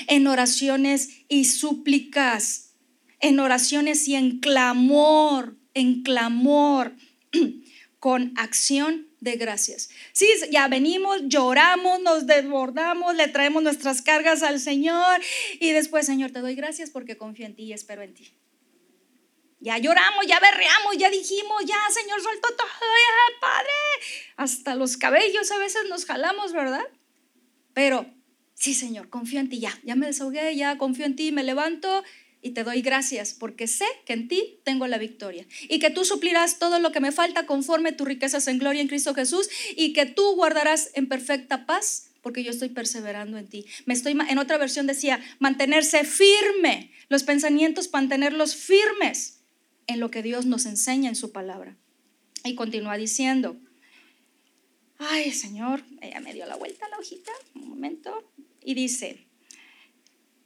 en oraciones y súplicas, en oraciones y en clamor, en clamor, con acción de gracias. Sí, ya venimos, lloramos, nos desbordamos, le traemos nuestras cargas al Señor y después, Señor, te doy gracias porque confío en ti y espero en ti. Ya lloramos, ya berreamos, ya dijimos, ya Señor, suelto todo, ya Padre. Hasta los cabellos a veces nos jalamos, ¿verdad? Pero sí, Señor, confío en ti, ya, ya me desahogué, ya confío en ti, me levanto y te doy gracias porque sé que en ti tengo la victoria y que tú suplirás todo lo que me falta conforme tus riquezas en gloria en Cristo Jesús y que tú guardarás en perfecta paz porque yo estoy perseverando en ti. Me estoy en otra versión decía mantenerse firme, los pensamientos mantenerlos firmes en lo que Dios nos enseña en su palabra. Y continúa diciendo, ay Señor, ella me dio la vuelta a la hojita, un momento, y dice,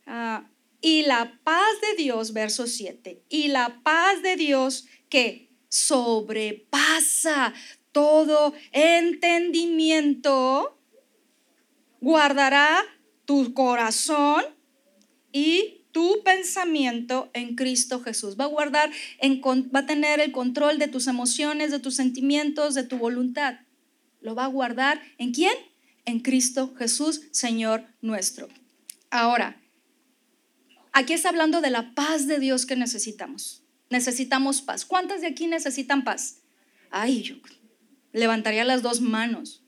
ah, y la paz de Dios, verso 7, y la paz de Dios que sobrepasa todo entendimiento, guardará tu corazón y tu pensamiento en Cristo Jesús. Va a guardar, va a tener el control de tus emociones, de tus sentimientos, de tu voluntad. Lo va a guardar en quién? En Cristo Jesús, Señor nuestro. Ahora, aquí está hablando de la paz de Dios que necesitamos. Necesitamos paz. ¿Cuántas de aquí necesitan paz? Ay, yo levantaría las dos manos.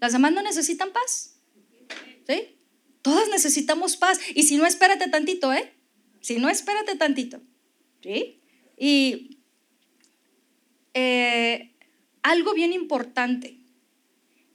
¿Las demás no necesitan paz? ¿Sí? Todas necesitamos paz. Y si no, espérate tantito, ¿eh? Si no, espérate tantito. ¿Sí? Y eh, algo bien importante.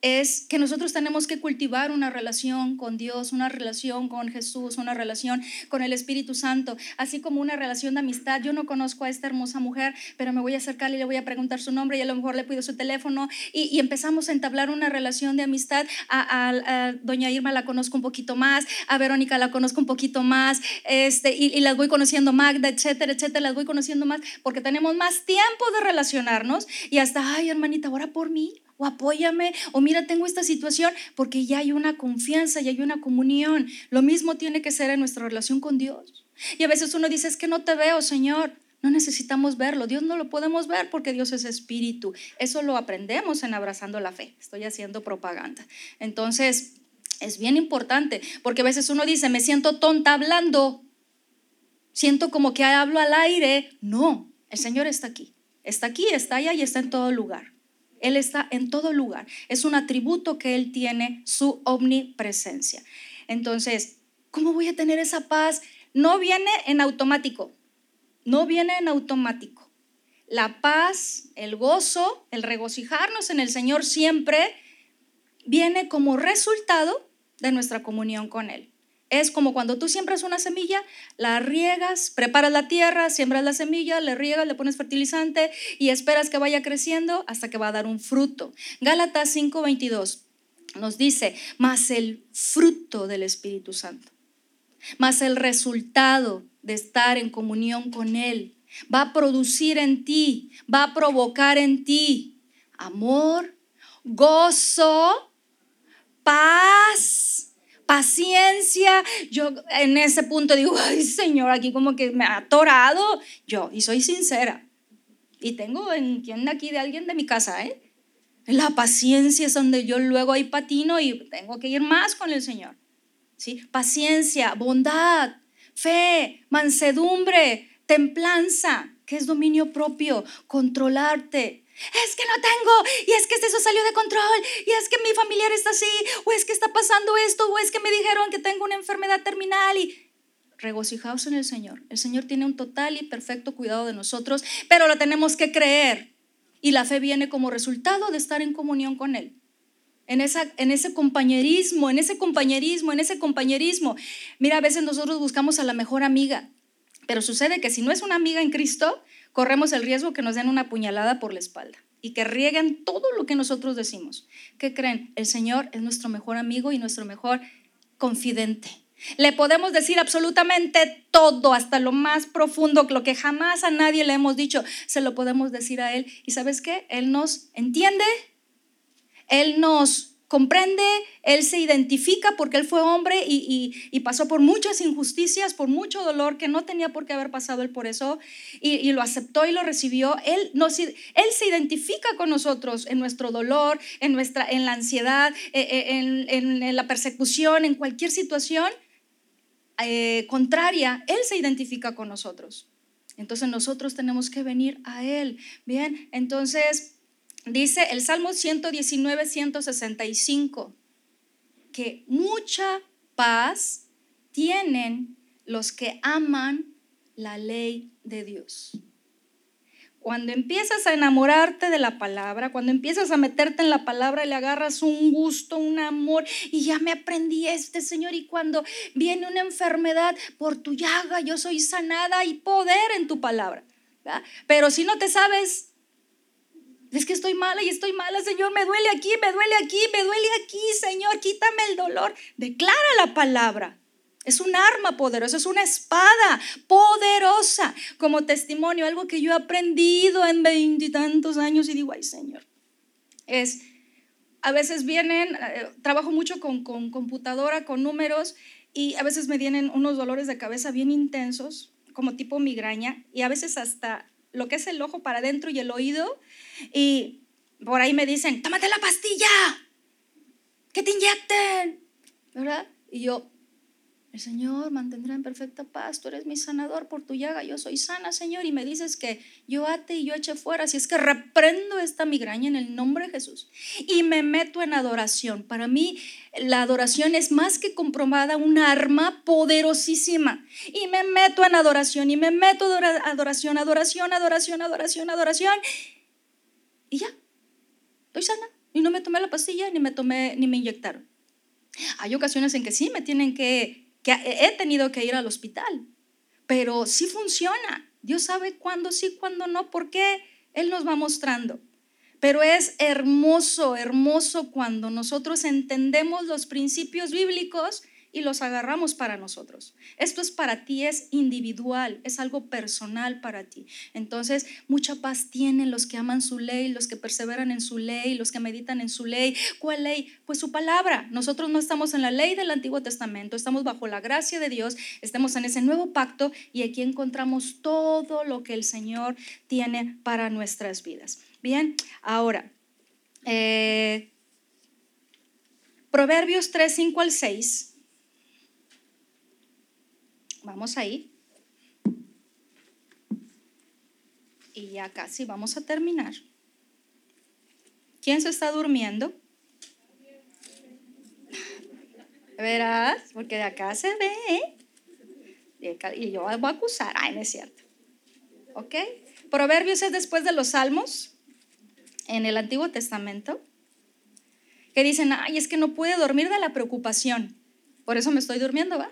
Es que nosotros tenemos que cultivar una relación con Dios, una relación con Jesús, una relación con el Espíritu Santo, así como una relación de amistad. Yo no conozco a esta hermosa mujer, pero me voy a acercar y le voy a preguntar su nombre y a lo mejor le pido su teléfono y, empezamos a entablar una relación de amistad. A, doña Irma la conozco un poquito más, a Verónica la conozco un poquito más, este, y, y las voy conociendo Magda, etcétera, etcétera, las voy conociendo más porque tenemos más tiempo de relacionarnos y hasta, ay hermanita, ora por mí o apóyame, o mira, tengo esta situación, porque ya hay una confianza, ya hay una comunión. Lo mismo tiene que ser en nuestra relación con Dios. Y a veces uno dice, es que no te veo, Señor. No necesitamos verlo, Dios no lo podemos ver porque Dios es espíritu. Eso lo aprendemos en abrazando la fe. Estoy haciendo propaganda. Entonces, es bien importante, porque a veces uno dice, me siento tonta hablando, siento como que hablo al aire. No, el Señor está aquí. Está aquí, está allá y está en todo lugar. Él está en todo lugar. Es un atributo que Él tiene, su omnipresencia. Entonces, ¿cómo voy a tener esa paz? No viene en automático, no viene en automático. La paz, el gozo, el regocijarnos en el Señor siempre viene como resultado de nuestra comunión con Él. Es como cuando tú siembras una semilla, la riegas, preparas la tierra, siembras la semilla, le riegas, le pones fertilizante y esperas que vaya creciendo hasta que va a dar un fruto. Gálatas 5:22 nos dice, más el fruto del Espíritu Santo, más el resultado de estar en comunión con Él, va a producir en ti, va a provocar en ti amor, gozo, paz paciencia. Yo en ese punto digo, ay Señor, aquí como que me ha atorado. Yo, y soy sincera. Y tengo en quien aquí de alguien de mi casa, ¿eh? La paciencia es donde yo luego ahí patino y tengo que ir más con el Señor. ¿Sí? Paciencia, bondad, fe, mansedumbre, templanza, que es dominio propio, controlarte, es que no tengo, y es que eso salió de control, y es que mi familiar está así, o es que está pasando esto, o es que me dijeron que tengo una enfermedad terminal y regocijaos en el Señor. El Señor tiene un total y perfecto cuidado de nosotros, pero lo tenemos que creer. Y la fe viene como resultado de estar en comunión con Él. En, esa, en ese compañerismo, en ese compañerismo, en ese compañerismo. Mira, a veces nosotros buscamos a la mejor amiga, pero sucede que si no es una amiga en Cristo, corremos el riesgo que nos den una puñalada por la espalda y que rieguen todo lo que nosotros decimos. ¿Qué creen? El Señor es nuestro mejor amigo y nuestro mejor confidente. Le podemos decir absolutamente todo, hasta lo más profundo, lo que jamás a nadie le hemos dicho, se lo podemos decir a Él. ¿Y sabes qué? Él nos entiende, Él nos comprende, él se identifica porque él fue hombre y, pasó por muchas injusticias, por mucho dolor que no tenía por qué haber pasado él por eso, y, lo aceptó y lo recibió. Él, nos, él se identifica con nosotros en nuestro dolor, en, nuestra, en la ansiedad, eh, eh, en, la persecución, en cualquier situación eh, contraria, él se identifica con nosotros. Entonces nosotros tenemos que venir a él. Bien, entonces dice el Salmo 119, 165, que mucha paz tienen los que aman la ley de Dios. Cuando empiezas a enamorarte de la palabra, cuando empiezas a meterte en la palabra, le agarras un gusto, un amor, y ya me aprendí este, Señor, y cuando viene una enfermedad, por tu llaga yo soy sanada y poder en tu palabra. Pero si no te sabes es que estoy mala y estoy mala, Señor, me duele aquí, me duele aquí, me duele aquí, Señor, quítame el dolor. Declara la palabra. Es un arma poderosa, es una espada poderosa como testimonio, algo que yo he aprendido en veintitantos años y digo, ay Señor, es, a veces vienen, eh, trabajo mucho con, con computadora, con números y a veces me vienen unos dolores de cabeza bien intensos, como tipo migraña, y a veces hasta lo que es el ojo para adentro y el oído. Y por ahí me dicen, tómate la pastilla, que te inyecten, ¿verdad? Y yo, el Señor mantendrá en perfecta paz, tú eres mi sanador por tu llaga, yo soy sana, Señor, y me dices que yo ate y yo eche fuera, si es que reprendo esta migraña en el nombre de Jesús y me meto en adoración. Para mí la adoración es más que comprobada un arma poderosísima y me meto en adoración y me meto en adoración, adoración, adoración, adoración, adoración y ya, estoy sana. y no me tomé la pastilla ni me tomé ni me inyectaron. Hay ocasiones en que sí me tienen que, que he tenido que ir al hospital, pero sí funciona. Dios sabe cuándo sí, cuándo no, por qué Él nos va mostrando. Pero es hermoso, hermoso cuando nosotros entendemos los principios bíblicos y los agarramos para nosotros. Esto es para ti, es individual, es algo personal para ti. Entonces, mucha paz tienen los que aman su ley, los que perseveran en su ley, los que meditan en su ley. ¿Cuál ley? Pues su palabra. Nosotros no estamos en la ley del Antiguo Testamento, estamos bajo la gracia de Dios, estamos en ese nuevo pacto y aquí encontramos todo lo que el Señor tiene para nuestras vidas. Bien, ahora, eh, Proverbios 3, 5 al 6 Vamos ahí. Y ya casi vamos a terminar. ¿Quién se está durmiendo? Verás, porque de acá se ve. Y yo voy a acusar. Ay, no es cierto. ¿Ok? Proverbios es después de los Salmos en el Antiguo Testamento. Que dicen, ay, es que no pude dormir de la preocupación. Por eso me estoy durmiendo, ¿va?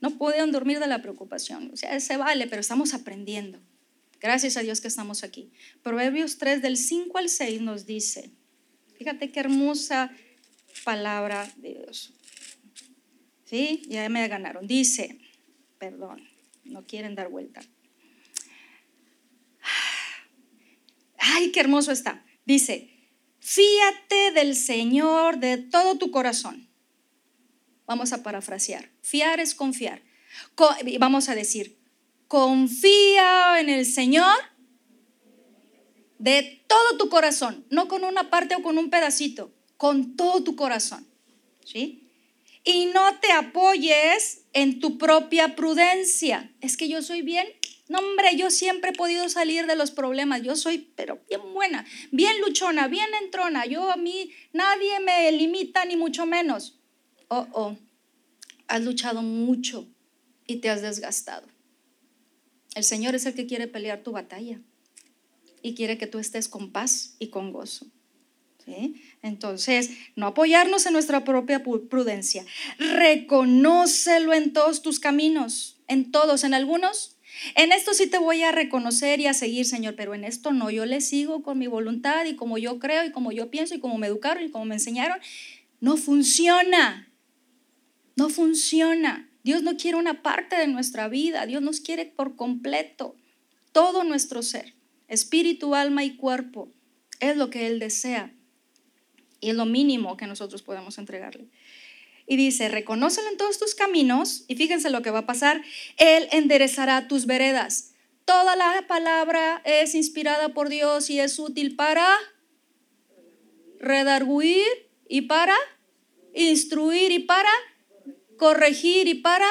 No pueden dormir de la preocupación. O sea, se vale, pero estamos aprendiendo. Gracias a Dios que estamos aquí. Proverbios 3 del 5 al 6 nos dice, fíjate qué hermosa palabra de Dios. ¿Sí? Ya me ganaron. Dice, perdón, no quieren dar vuelta. Ay, qué hermoso está. Dice, fíate del Señor de todo tu corazón Vamos a parafrasear. Fiar es confiar. vamos a decir, confía en el Señor de todo tu corazón, no con una parte o con un pedacito, con todo tu corazón. ¿Sí? Y no te apoyes en tu propia prudencia. Es que yo soy bien. No, hombre, yo siempre he podido salir de los problemas. Yo soy, pero bien buena, bien luchona, bien entrona. Yo a mí nadie me limita ni mucho menos oh, oh, has luchado mucho y te has desgastado. El Señor es el que quiere pelear tu batalla y quiere que tú estés con paz y con gozo. Entonces, no apoyarnos en nuestra propia prudencia. Reconócelo en todos tus caminos, en todos, en algunos. En esto sí te voy a reconocer y a seguir, Señor, pero en esto no. Yo le sigo con mi voluntad y como yo creo y como yo pienso y como me educaron y como me enseñaron. No funciona. No funciona. Dios no quiere una parte de nuestra vida. Dios nos quiere por completo. Todo nuestro ser, espíritu, alma y cuerpo, es lo que Él desea. Y es lo mínimo que nosotros podemos entregarle. Y dice, reconócelo en todos tus caminos. Y fíjense lo que va a pasar. Él enderezará tus veredas. Toda la palabra es inspirada por Dios y es útil para redarguir y para instruir y para corregir y para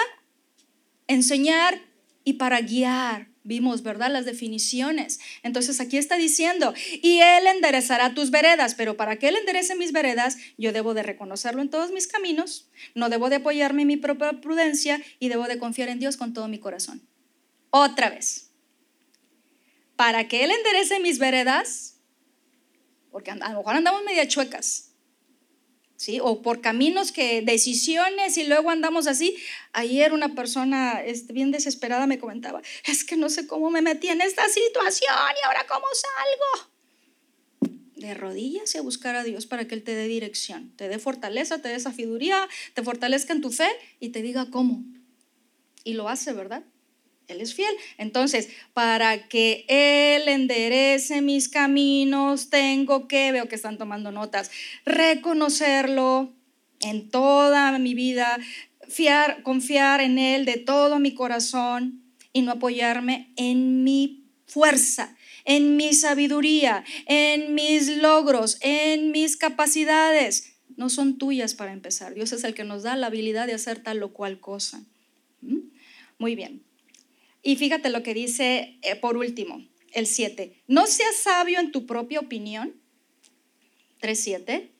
enseñar y para guiar. Vimos, ¿verdad? Las definiciones. Entonces aquí está diciendo, y Él enderezará tus veredas, pero para que Él enderece mis veredas, yo debo de reconocerlo en todos mis caminos, no debo de apoyarme en mi propia prudencia y debo de confiar en Dios con todo mi corazón. Otra vez, para que Él enderece mis veredas, porque a lo mejor andamos media chuecas, O por caminos que, decisiones y luego andamos así. Ayer una persona este, bien desesperada me comentaba, es que no sé cómo me metí en esta situación y ahora cómo salgo. De rodillas y a buscar a Dios para que Él te dé dirección, te dé fortaleza, te dé sabiduría, te fortalezca en tu fe y te diga cómo. Y lo hace, ¿verdad? Él es fiel. Entonces, para que Él enderece mis caminos, tengo que, veo que están tomando notas, reconocerlo en toda mi vida, fiar, confiar en Él de todo mi corazón y no apoyarme en mi fuerza, en mi sabiduría, en mis logros, en mis capacidades. No son tuyas para empezar. Dios es el que nos da la habilidad de hacer tal o cual cosa. ¿Mm? Muy bien. Y fíjate lo que dice eh, por último, el 7. No seas sabio en tu propia opinión. 3.7.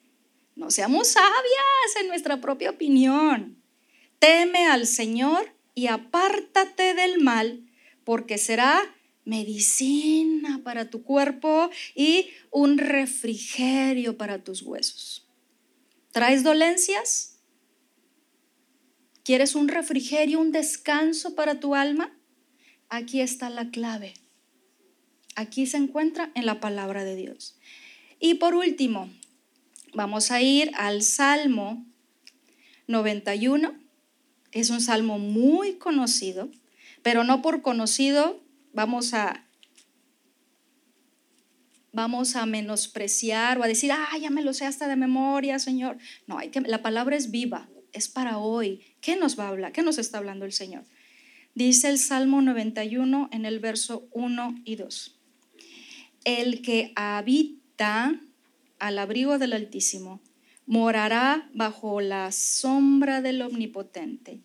No seamos sabias en nuestra propia opinión. Teme al Señor y apártate del mal, porque será medicina para tu cuerpo y un refrigerio para tus huesos. ¿Traes dolencias? ¿Quieres un refrigerio, un descanso para tu alma? Aquí está la clave. Aquí se encuentra en la palabra de Dios. Y por último, vamos a ir al Salmo 91. Es un salmo muy conocido, pero no por conocido vamos a vamos a menospreciar o a decir, ah, ya me lo sé hasta de memoria, Señor. No, hay que, la palabra es viva, es para hoy. ¿Qué nos va a hablar? ¿Qué nos está hablando el Señor? Dice el Salmo 91 en el verso 1 y 2. El que habita al abrigo del Altísimo morará bajo la sombra del Omnipotente.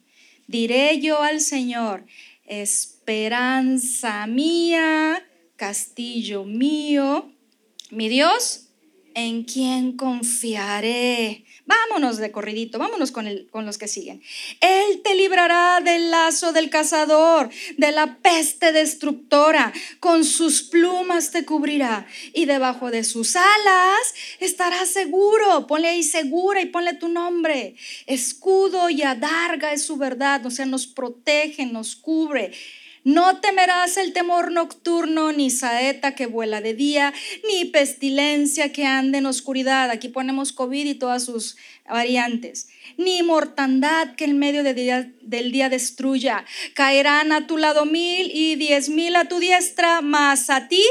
Diré yo al Señor, esperanza mía, castillo mío, mi Dios, en quien confiaré. Vámonos de corridito, vámonos con, el, con los que siguen. Él te librará del lazo del cazador, de la peste destructora, con sus plumas te cubrirá y debajo de sus alas estarás seguro. Ponle ahí segura y ponle tu nombre. Escudo y adarga es su verdad, o sea, nos protege, nos cubre. No temerás el temor nocturno, ni saeta que vuela de día, ni pestilencia que ande en oscuridad. Aquí ponemos COVID y todas sus variantes. Ni mortandad que en medio del día destruya. Caerán a tu lado mil y diez mil a tu diestra, mas a ti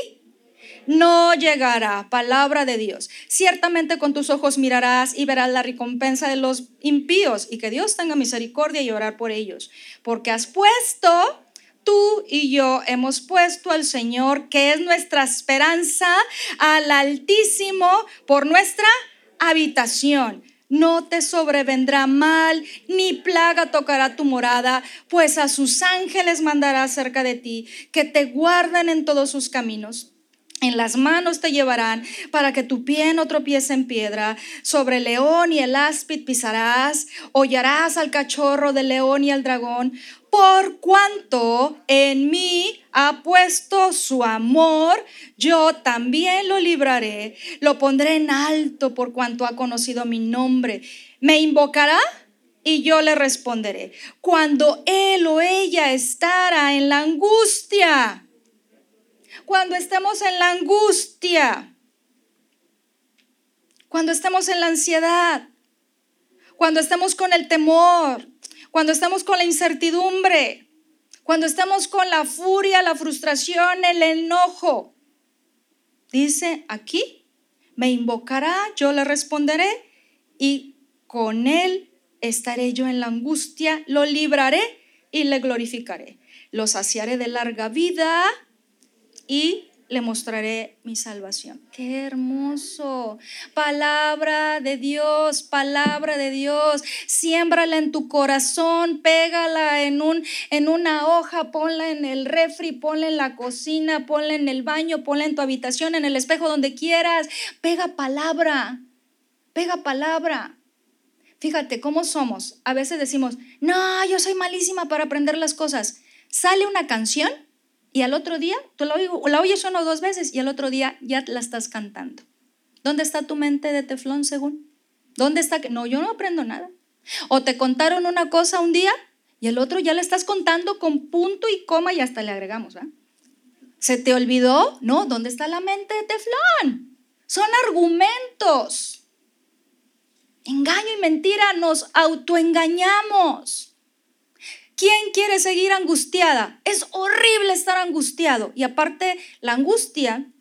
no llegará. Palabra de Dios. Ciertamente con tus ojos mirarás y verás la recompensa de los impíos y que Dios tenga misericordia y orar por ellos. Porque has puesto tú y yo hemos puesto al Señor, que es nuestra esperanza, al Altísimo por nuestra habitación. No te sobrevendrá mal, ni plaga tocará tu morada, pues a sus ángeles mandará cerca de ti, que te guarden en todos sus caminos. En las manos te llevarán para que tu pie no tropiece en piedra. Sobre el león y el áspid pisarás, hollarás al cachorro del león y al dragón por cuanto en mí ha puesto su amor, yo también lo libraré, lo pondré en alto por cuanto ha conocido mi nombre. Me invocará y yo le responderé. Cuando él o ella estará en la angustia, cuando estemos en la angustia, cuando estemos en la ansiedad, cuando estemos con el temor, cuando estamos con la incertidumbre, cuando estamos con la furia, la frustración, el enojo. Dice aquí, me invocará, yo le responderé y con él estaré yo en la angustia, lo libraré y le glorificaré. Lo saciaré de larga vida y le mostraré mi salvación. Qué hermoso. Palabra de Dios, palabra de Dios. Siémbrala en tu corazón, pégala en, un, en una hoja, ponla en el refri, ponla en la cocina, ponla en el baño, ponla en tu habitación, en el espejo, donde quieras. Pega palabra, pega palabra. Fíjate cómo somos. A veces decimos, no, yo soy malísima para aprender las cosas. Sale una canción y al otro día, tú la, la oyes una o dos veces y al otro día ya la estás cantando. ¿Dónde está tu mente de teflón según? ¿Dónde está? No, yo no aprendo nada. O te contaron una cosa un día y el otro ya le estás contando con punto y coma y hasta le agregamos. ¿va? ¿Se te olvidó? No, ¿dónde está la mente de teflón? Son argumentos. Engaño y mentira nos autoengañamos. ¿Quién quiere seguir angustiada? Es horrible estar angustiado. Y aparte, la angustia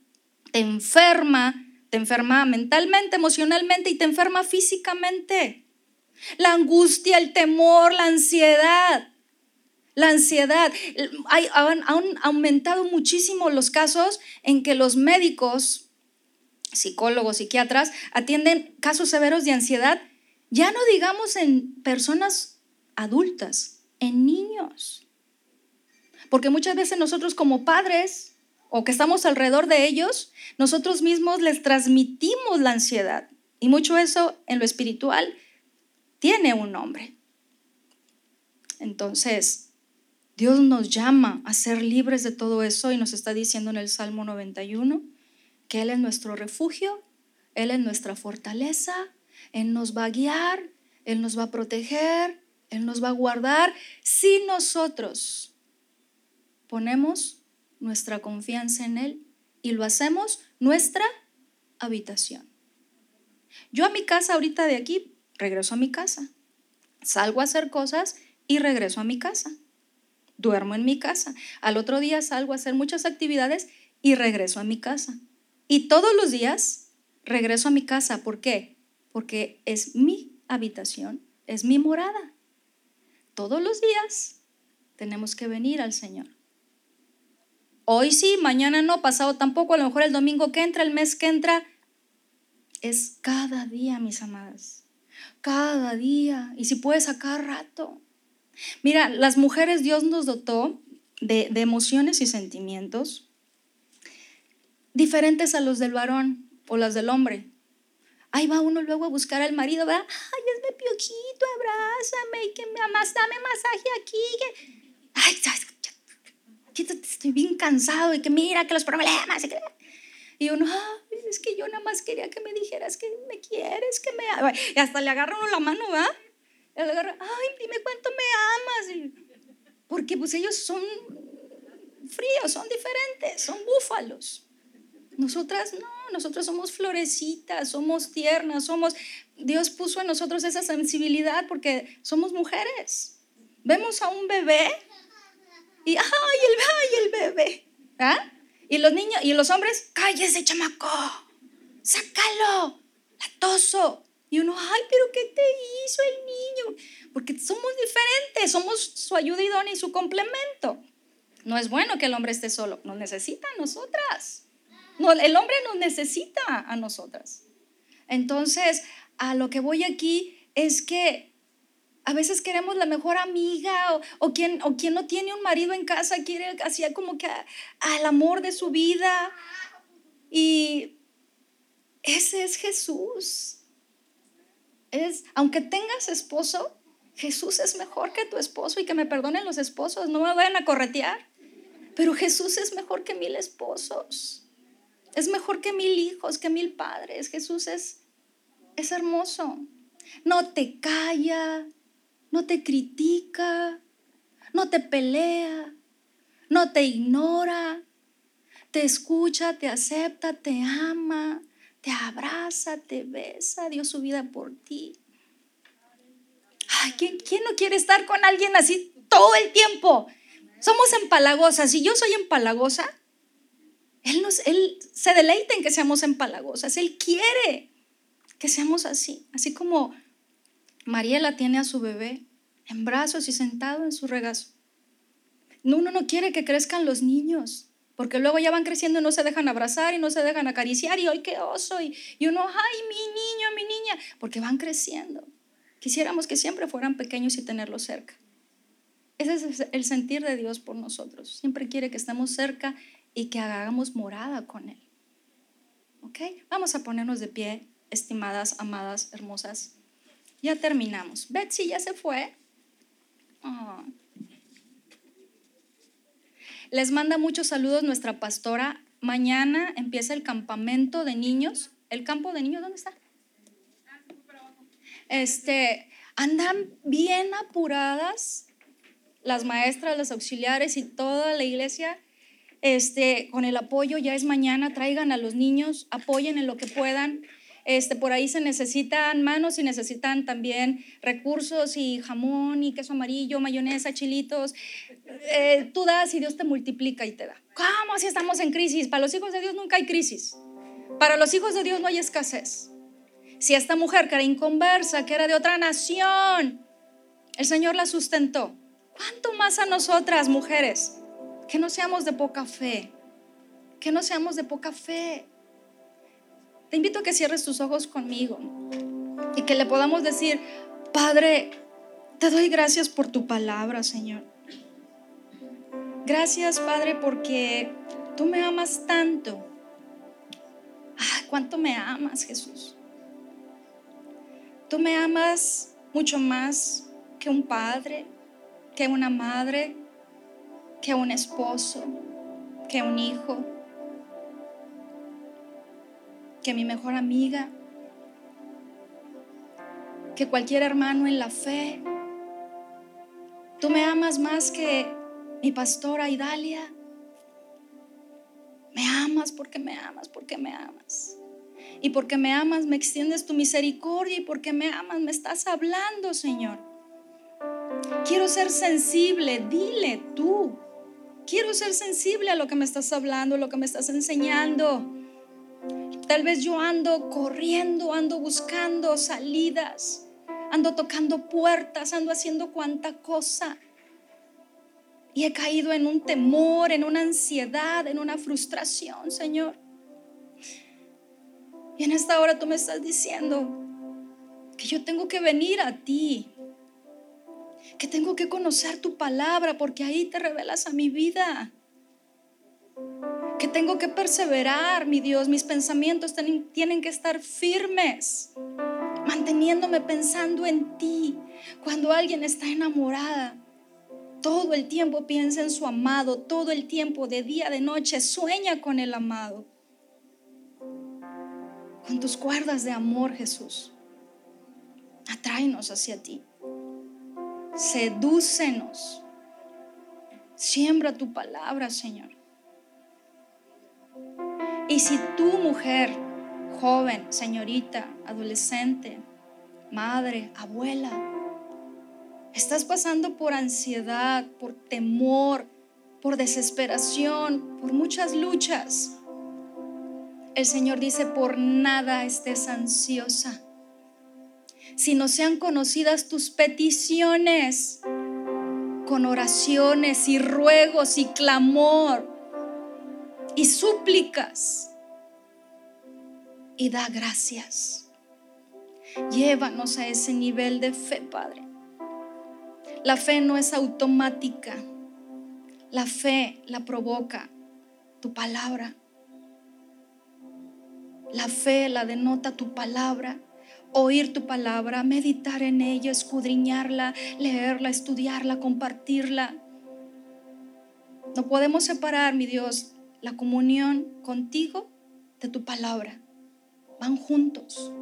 te enferma, te enferma mentalmente, emocionalmente y te enferma físicamente. La angustia, el temor, la ansiedad. La ansiedad. han, han aumentado muchísimo los casos en que los médicos, psicólogos, psiquiatras, atienden casos severos de ansiedad, ya no digamos en personas adultas, en niños. Porque muchas veces nosotros como padres o que estamos alrededor de ellos, nosotros mismos les transmitimos la ansiedad. Y mucho eso en lo espiritual tiene un nombre. Entonces, Dios nos llama a ser libres de todo eso y nos está diciendo en el Salmo 91 que Él es nuestro refugio, Él es nuestra fortaleza, Él nos va a guiar, Él nos va a proteger, Él nos va a guardar si nosotros ponemos nuestra confianza en Él y lo hacemos nuestra habitación. Yo a mi casa ahorita de aquí, regreso a mi casa, salgo a hacer cosas y regreso a mi casa. Duermo en mi casa. Al otro día salgo a hacer muchas actividades y regreso a mi casa. Y todos los días regreso a mi casa. ¿Por qué? Porque es mi habitación, es mi morada. Todos los días tenemos que venir al Señor. Hoy sí, mañana no, pasado tampoco, a lo mejor el domingo que entra, el mes que entra. Es cada día, mis amadas. Cada día. Y si puedes, a cada rato. Mira, las mujeres Dios nos dotó de, de emociones y sentimientos diferentes a los del varón o las del hombre. Ahí va uno luego a buscar al marido, ¿verdad? Ay, mi piojito, abrázame, y que me amas, dame masaje aquí. Ay, estoy bien cansado y que mira que los problemas. Y, uno, es que yo nada más quería que me dijeras que me quieres, que me. Y hasta le agarra uno la mano. Y le agarra, ay, dime cuánto me amas. porque pues ellos son fríos, son diferentes, son búfalos. Nosotras no, nosotros somos florecitas, somos tiernas, somos... Dios puso en nosotros esa sensibilidad porque somos mujeres. Vemos a un bebé y, ay, el, ay, el bebé. ¿Ah? Y los niños, y los hombres, cállese, chamaco, sácalo, latoso. Y uno, ay, pero ¿qué te hizo el niño? Porque somos diferentes, somos su ayuda idónea y su complemento. No es bueno que el hombre esté solo, nos necesita a nosotras. No, el hombre nos necesita a nosotras. Entonces, a lo que voy aquí es que a veces queremos la mejor amiga o, quien, o quien no tiene un marido en casa quiere hacía como que al amor de su vida. Y ese es Jesús. Es, aunque tengas esposo, Jesús es mejor que tu esposo y que me perdonen los esposos, no me vayan a corretear. Pero Jesús es mejor que mil esposos. Es mejor que mil hijos, que mil padres. Jesús es, es hermoso. No te calla, no te critica, no te pelea, no te ignora, te escucha, te acepta, te ama, te abraza, te besa, dio su vida por ti. Ay, ¿quién, no quiere estar con alguien así todo el tiempo? Somos empalagosas. Si yo soy empalagosa, él, nos, él se deleita en que seamos empalagosas. Él quiere que seamos así. Así como Mariela tiene a su bebé en brazos y sentado en su regazo. uno no quiere que crezcan los niños, porque luego ya van creciendo y no se dejan abrazar y no se dejan acariciar y hoy qué oso y, y uno, ay, mi niño, mi niña, porque van creciendo. Quisiéramos que siempre fueran pequeños y tenerlos cerca. Ese es el sentir de Dios por nosotros. Siempre quiere que estemos cerca y que hagamos morada con Él. ¿Ok? Vamos a ponernos de pie, estimadas, amadas, hermosas. Ya terminamos. Betsy ya se fue. Ah. Les manda muchos saludos nuestra pastora. Mañana empieza el campamento de niños. ¿El campo de niños dónde está? Este, andan bien apuradas las maestras, los auxiliares y toda la iglesia. Este, con el apoyo ya es mañana, traigan a los niños, apoyen en lo que puedan. Este, por ahí se necesitan manos y necesitan también recursos y jamón y queso amarillo, mayonesa, chilitos. Eh, tú das y Dios te multiplica y te da. ¿Cómo si estamos en crisis? Para los hijos de Dios nunca hay crisis. Para los hijos de Dios no hay escasez. Si esta mujer que era inconversa, que era de otra nación, el Señor la sustentó. ¿Cuánto más a nosotras, mujeres? Que no seamos de poca fe. Que no seamos de poca fe. Te invito a que cierres tus ojos conmigo y que le podamos decir, Padre, te doy gracias por tu palabra, Señor. Gracias, Padre, porque tú me amas tanto. Ay, cuánto me amas, Jesús. Tú me amas mucho más que un padre, que una madre, que un esposo, que un hijo, que mi mejor amiga, que cualquier hermano en la fe. Tú me amas más que mi pastora Idalia. Me amas porque me amas, porque me amas. Y porque me amas, me extiendes tu misericordia. Y porque me amas, me estás hablando, Señor. Quiero ser sensible, dile tú. Quiero ser sensible a lo que me estás hablando, a lo que me estás enseñando. Tal vez yo ando corriendo, ando buscando salidas, ando tocando puertas, ando haciendo cuanta cosa. Y he caído en un temor, en una ansiedad, en una frustración, Señor. Y en esta hora tú me estás diciendo que yo tengo que venir a ti, que tengo que conocer tu palabra porque ahí te revelas a mi vida que tengo que perseverar, mi Dios, mis pensamientos tienen que estar firmes, manteniéndome pensando en ti. Cuando alguien está enamorada, todo el tiempo piensa en su amado, todo el tiempo, de día, de noche, sueña con el amado. Con tus cuerdas de amor, Jesús, atráenos hacia ti. Sedúcenos. Siembra tu palabra, Señor. Y si tú, mujer, joven, señorita, adolescente, madre, abuela, estás pasando por ansiedad, por temor, por desesperación, por muchas luchas, el Señor dice, por nada estés ansiosa, si no sean conocidas tus peticiones con oraciones y ruegos y clamor y súplicas y da gracias. Llévanos a ese nivel de fe, Padre. La fe no es automática. La fe la provoca tu palabra. La fe la denota tu palabra, oír tu palabra, meditar en ella, escudriñarla, leerla, estudiarla, compartirla. No podemos separar, mi Dios, la comunión contigo de tu palabra. Van juntos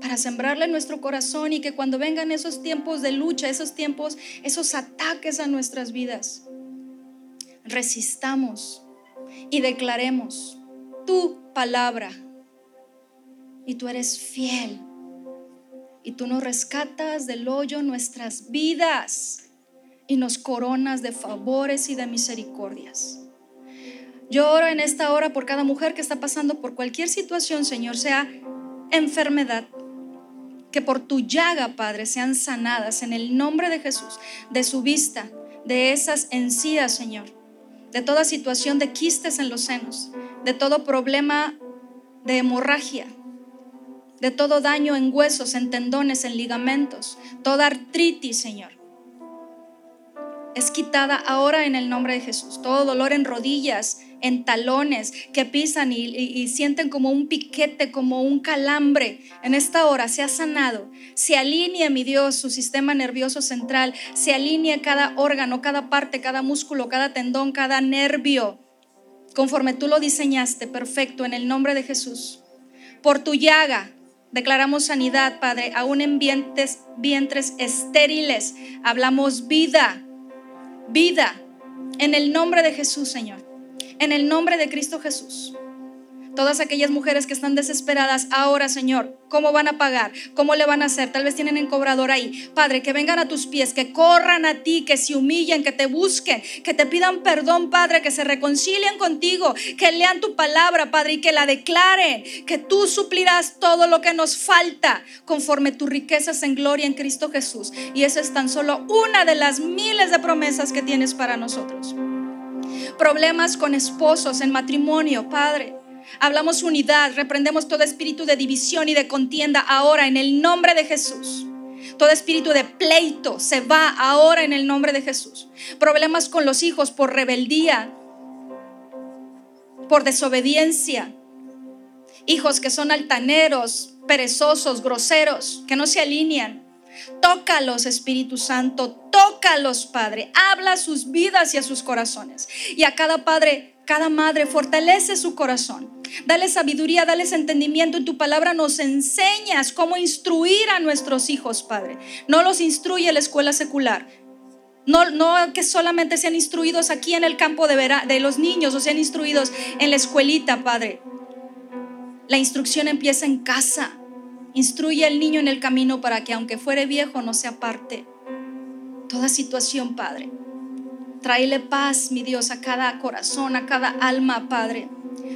para sembrarle en nuestro corazón y que cuando vengan esos tiempos de lucha, esos tiempos, esos ataques a nuestras vidas, resistamos y declaremos tu palabra. Y tú eres fiel. Y tú nos rescatas del hoyo nuestras vidas y nos coronas de favores y de misericordias. Yo oro en esta hora por cada mujer que está pasando por cualquier situación, Señor, sea enfermedad, que por tu llaga, Padre, sean sanadas en el nombre de Jesús, de su vista, de esas encías, Señor, de toda situación de quistes en los senos, de todo problema de hemorragia, de todo daño en huesos, en tendones, en ligamentos, toda artritis, Señor es quitada ahora en el nombre de Jesús. Todo dolor en rodillas, en talones que pisan y, sienten como un piquete, como un calambre, en esta hora se ha sanado. Se alinea, mi Dios, su sistema nervioso central. Se alinea cada órgano, cada parte, cada músculo, cada tendón, cada nervio. Conforme tú lo diseñaste, perfecto, en el nombre de Jesús. Por tu llaga, Declaramos sanidad, Padre, aún en vientres, vientres estériles. Hablamos vida, vida. En el nombre de Jesús, Señor. En el nombre de Cristo Jesús. Todas aquellas mujeres que están desesperadas ahora, Señor, ¿cómo van a pagar? ¿Cómo le van a hacer? Tal vez tienen encobrador ahí. Padre, que vengan a tus pies, que corran a ti, que se humillen, que te busquen, que te pidan perdón, Padre, que se reconcilien contigo, que lean tu palabra, Padre, y que la declaren, que tú suplirás todo lo que nos falta conforme tus riquezas en gloria en Cristo Jesús. Y esa es tan solo una de las miles de promesas que tienes para nosotros. Problemas con esposos en matrimonio, Padre Hablamos unidad, reprendemos todo espíritu de división y de contienda ahora en el nombre de Jesús. Todo espíritu de pleito se va ahora en el nombre de Jesús. Problemas con los hijos por rebeldía, por desobediencia. Hijos que son altaneros, perezosos, groseros, que no se alinean. Tócalos, Espíritu Santo, tócalos, Padre. Habla a sus vidas y a sus corazones. Y a cada padre, cada madre, fortalece su corazón. Dale sabiduría, dale entendimiento. En tu palabra nos enseñas cómo instruir a nuestros hijos, Padre. No los instruye la escuela secular. No, no que solamente sean instruidos aquí en el campo de, de los niños o sean instruidos en la escuelita, Padre. La instrucción empieza en casa. Instruye al niño en el camino para que aunque fuere viejo no se aparte. Toda situación, Padre. Tráele paz, mi Dios, a cada corazón, a cada alma, Padre.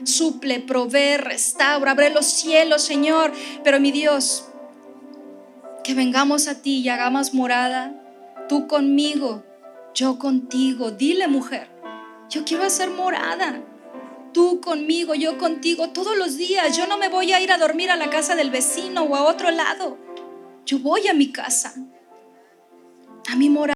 Suple, provee, restaura, abre los cielos, Señor. Pero mi Dios, que vengamos a ti y hagamos morada, tú conmigo, yo contigo. Dile, mujer, yo quiero hacer morada tú conmigo, yo contigo, todos los días. Yo no me voy a ir a dormir a la casa del vecino o a otro lado. Yo voy a mi casa, a mi morada.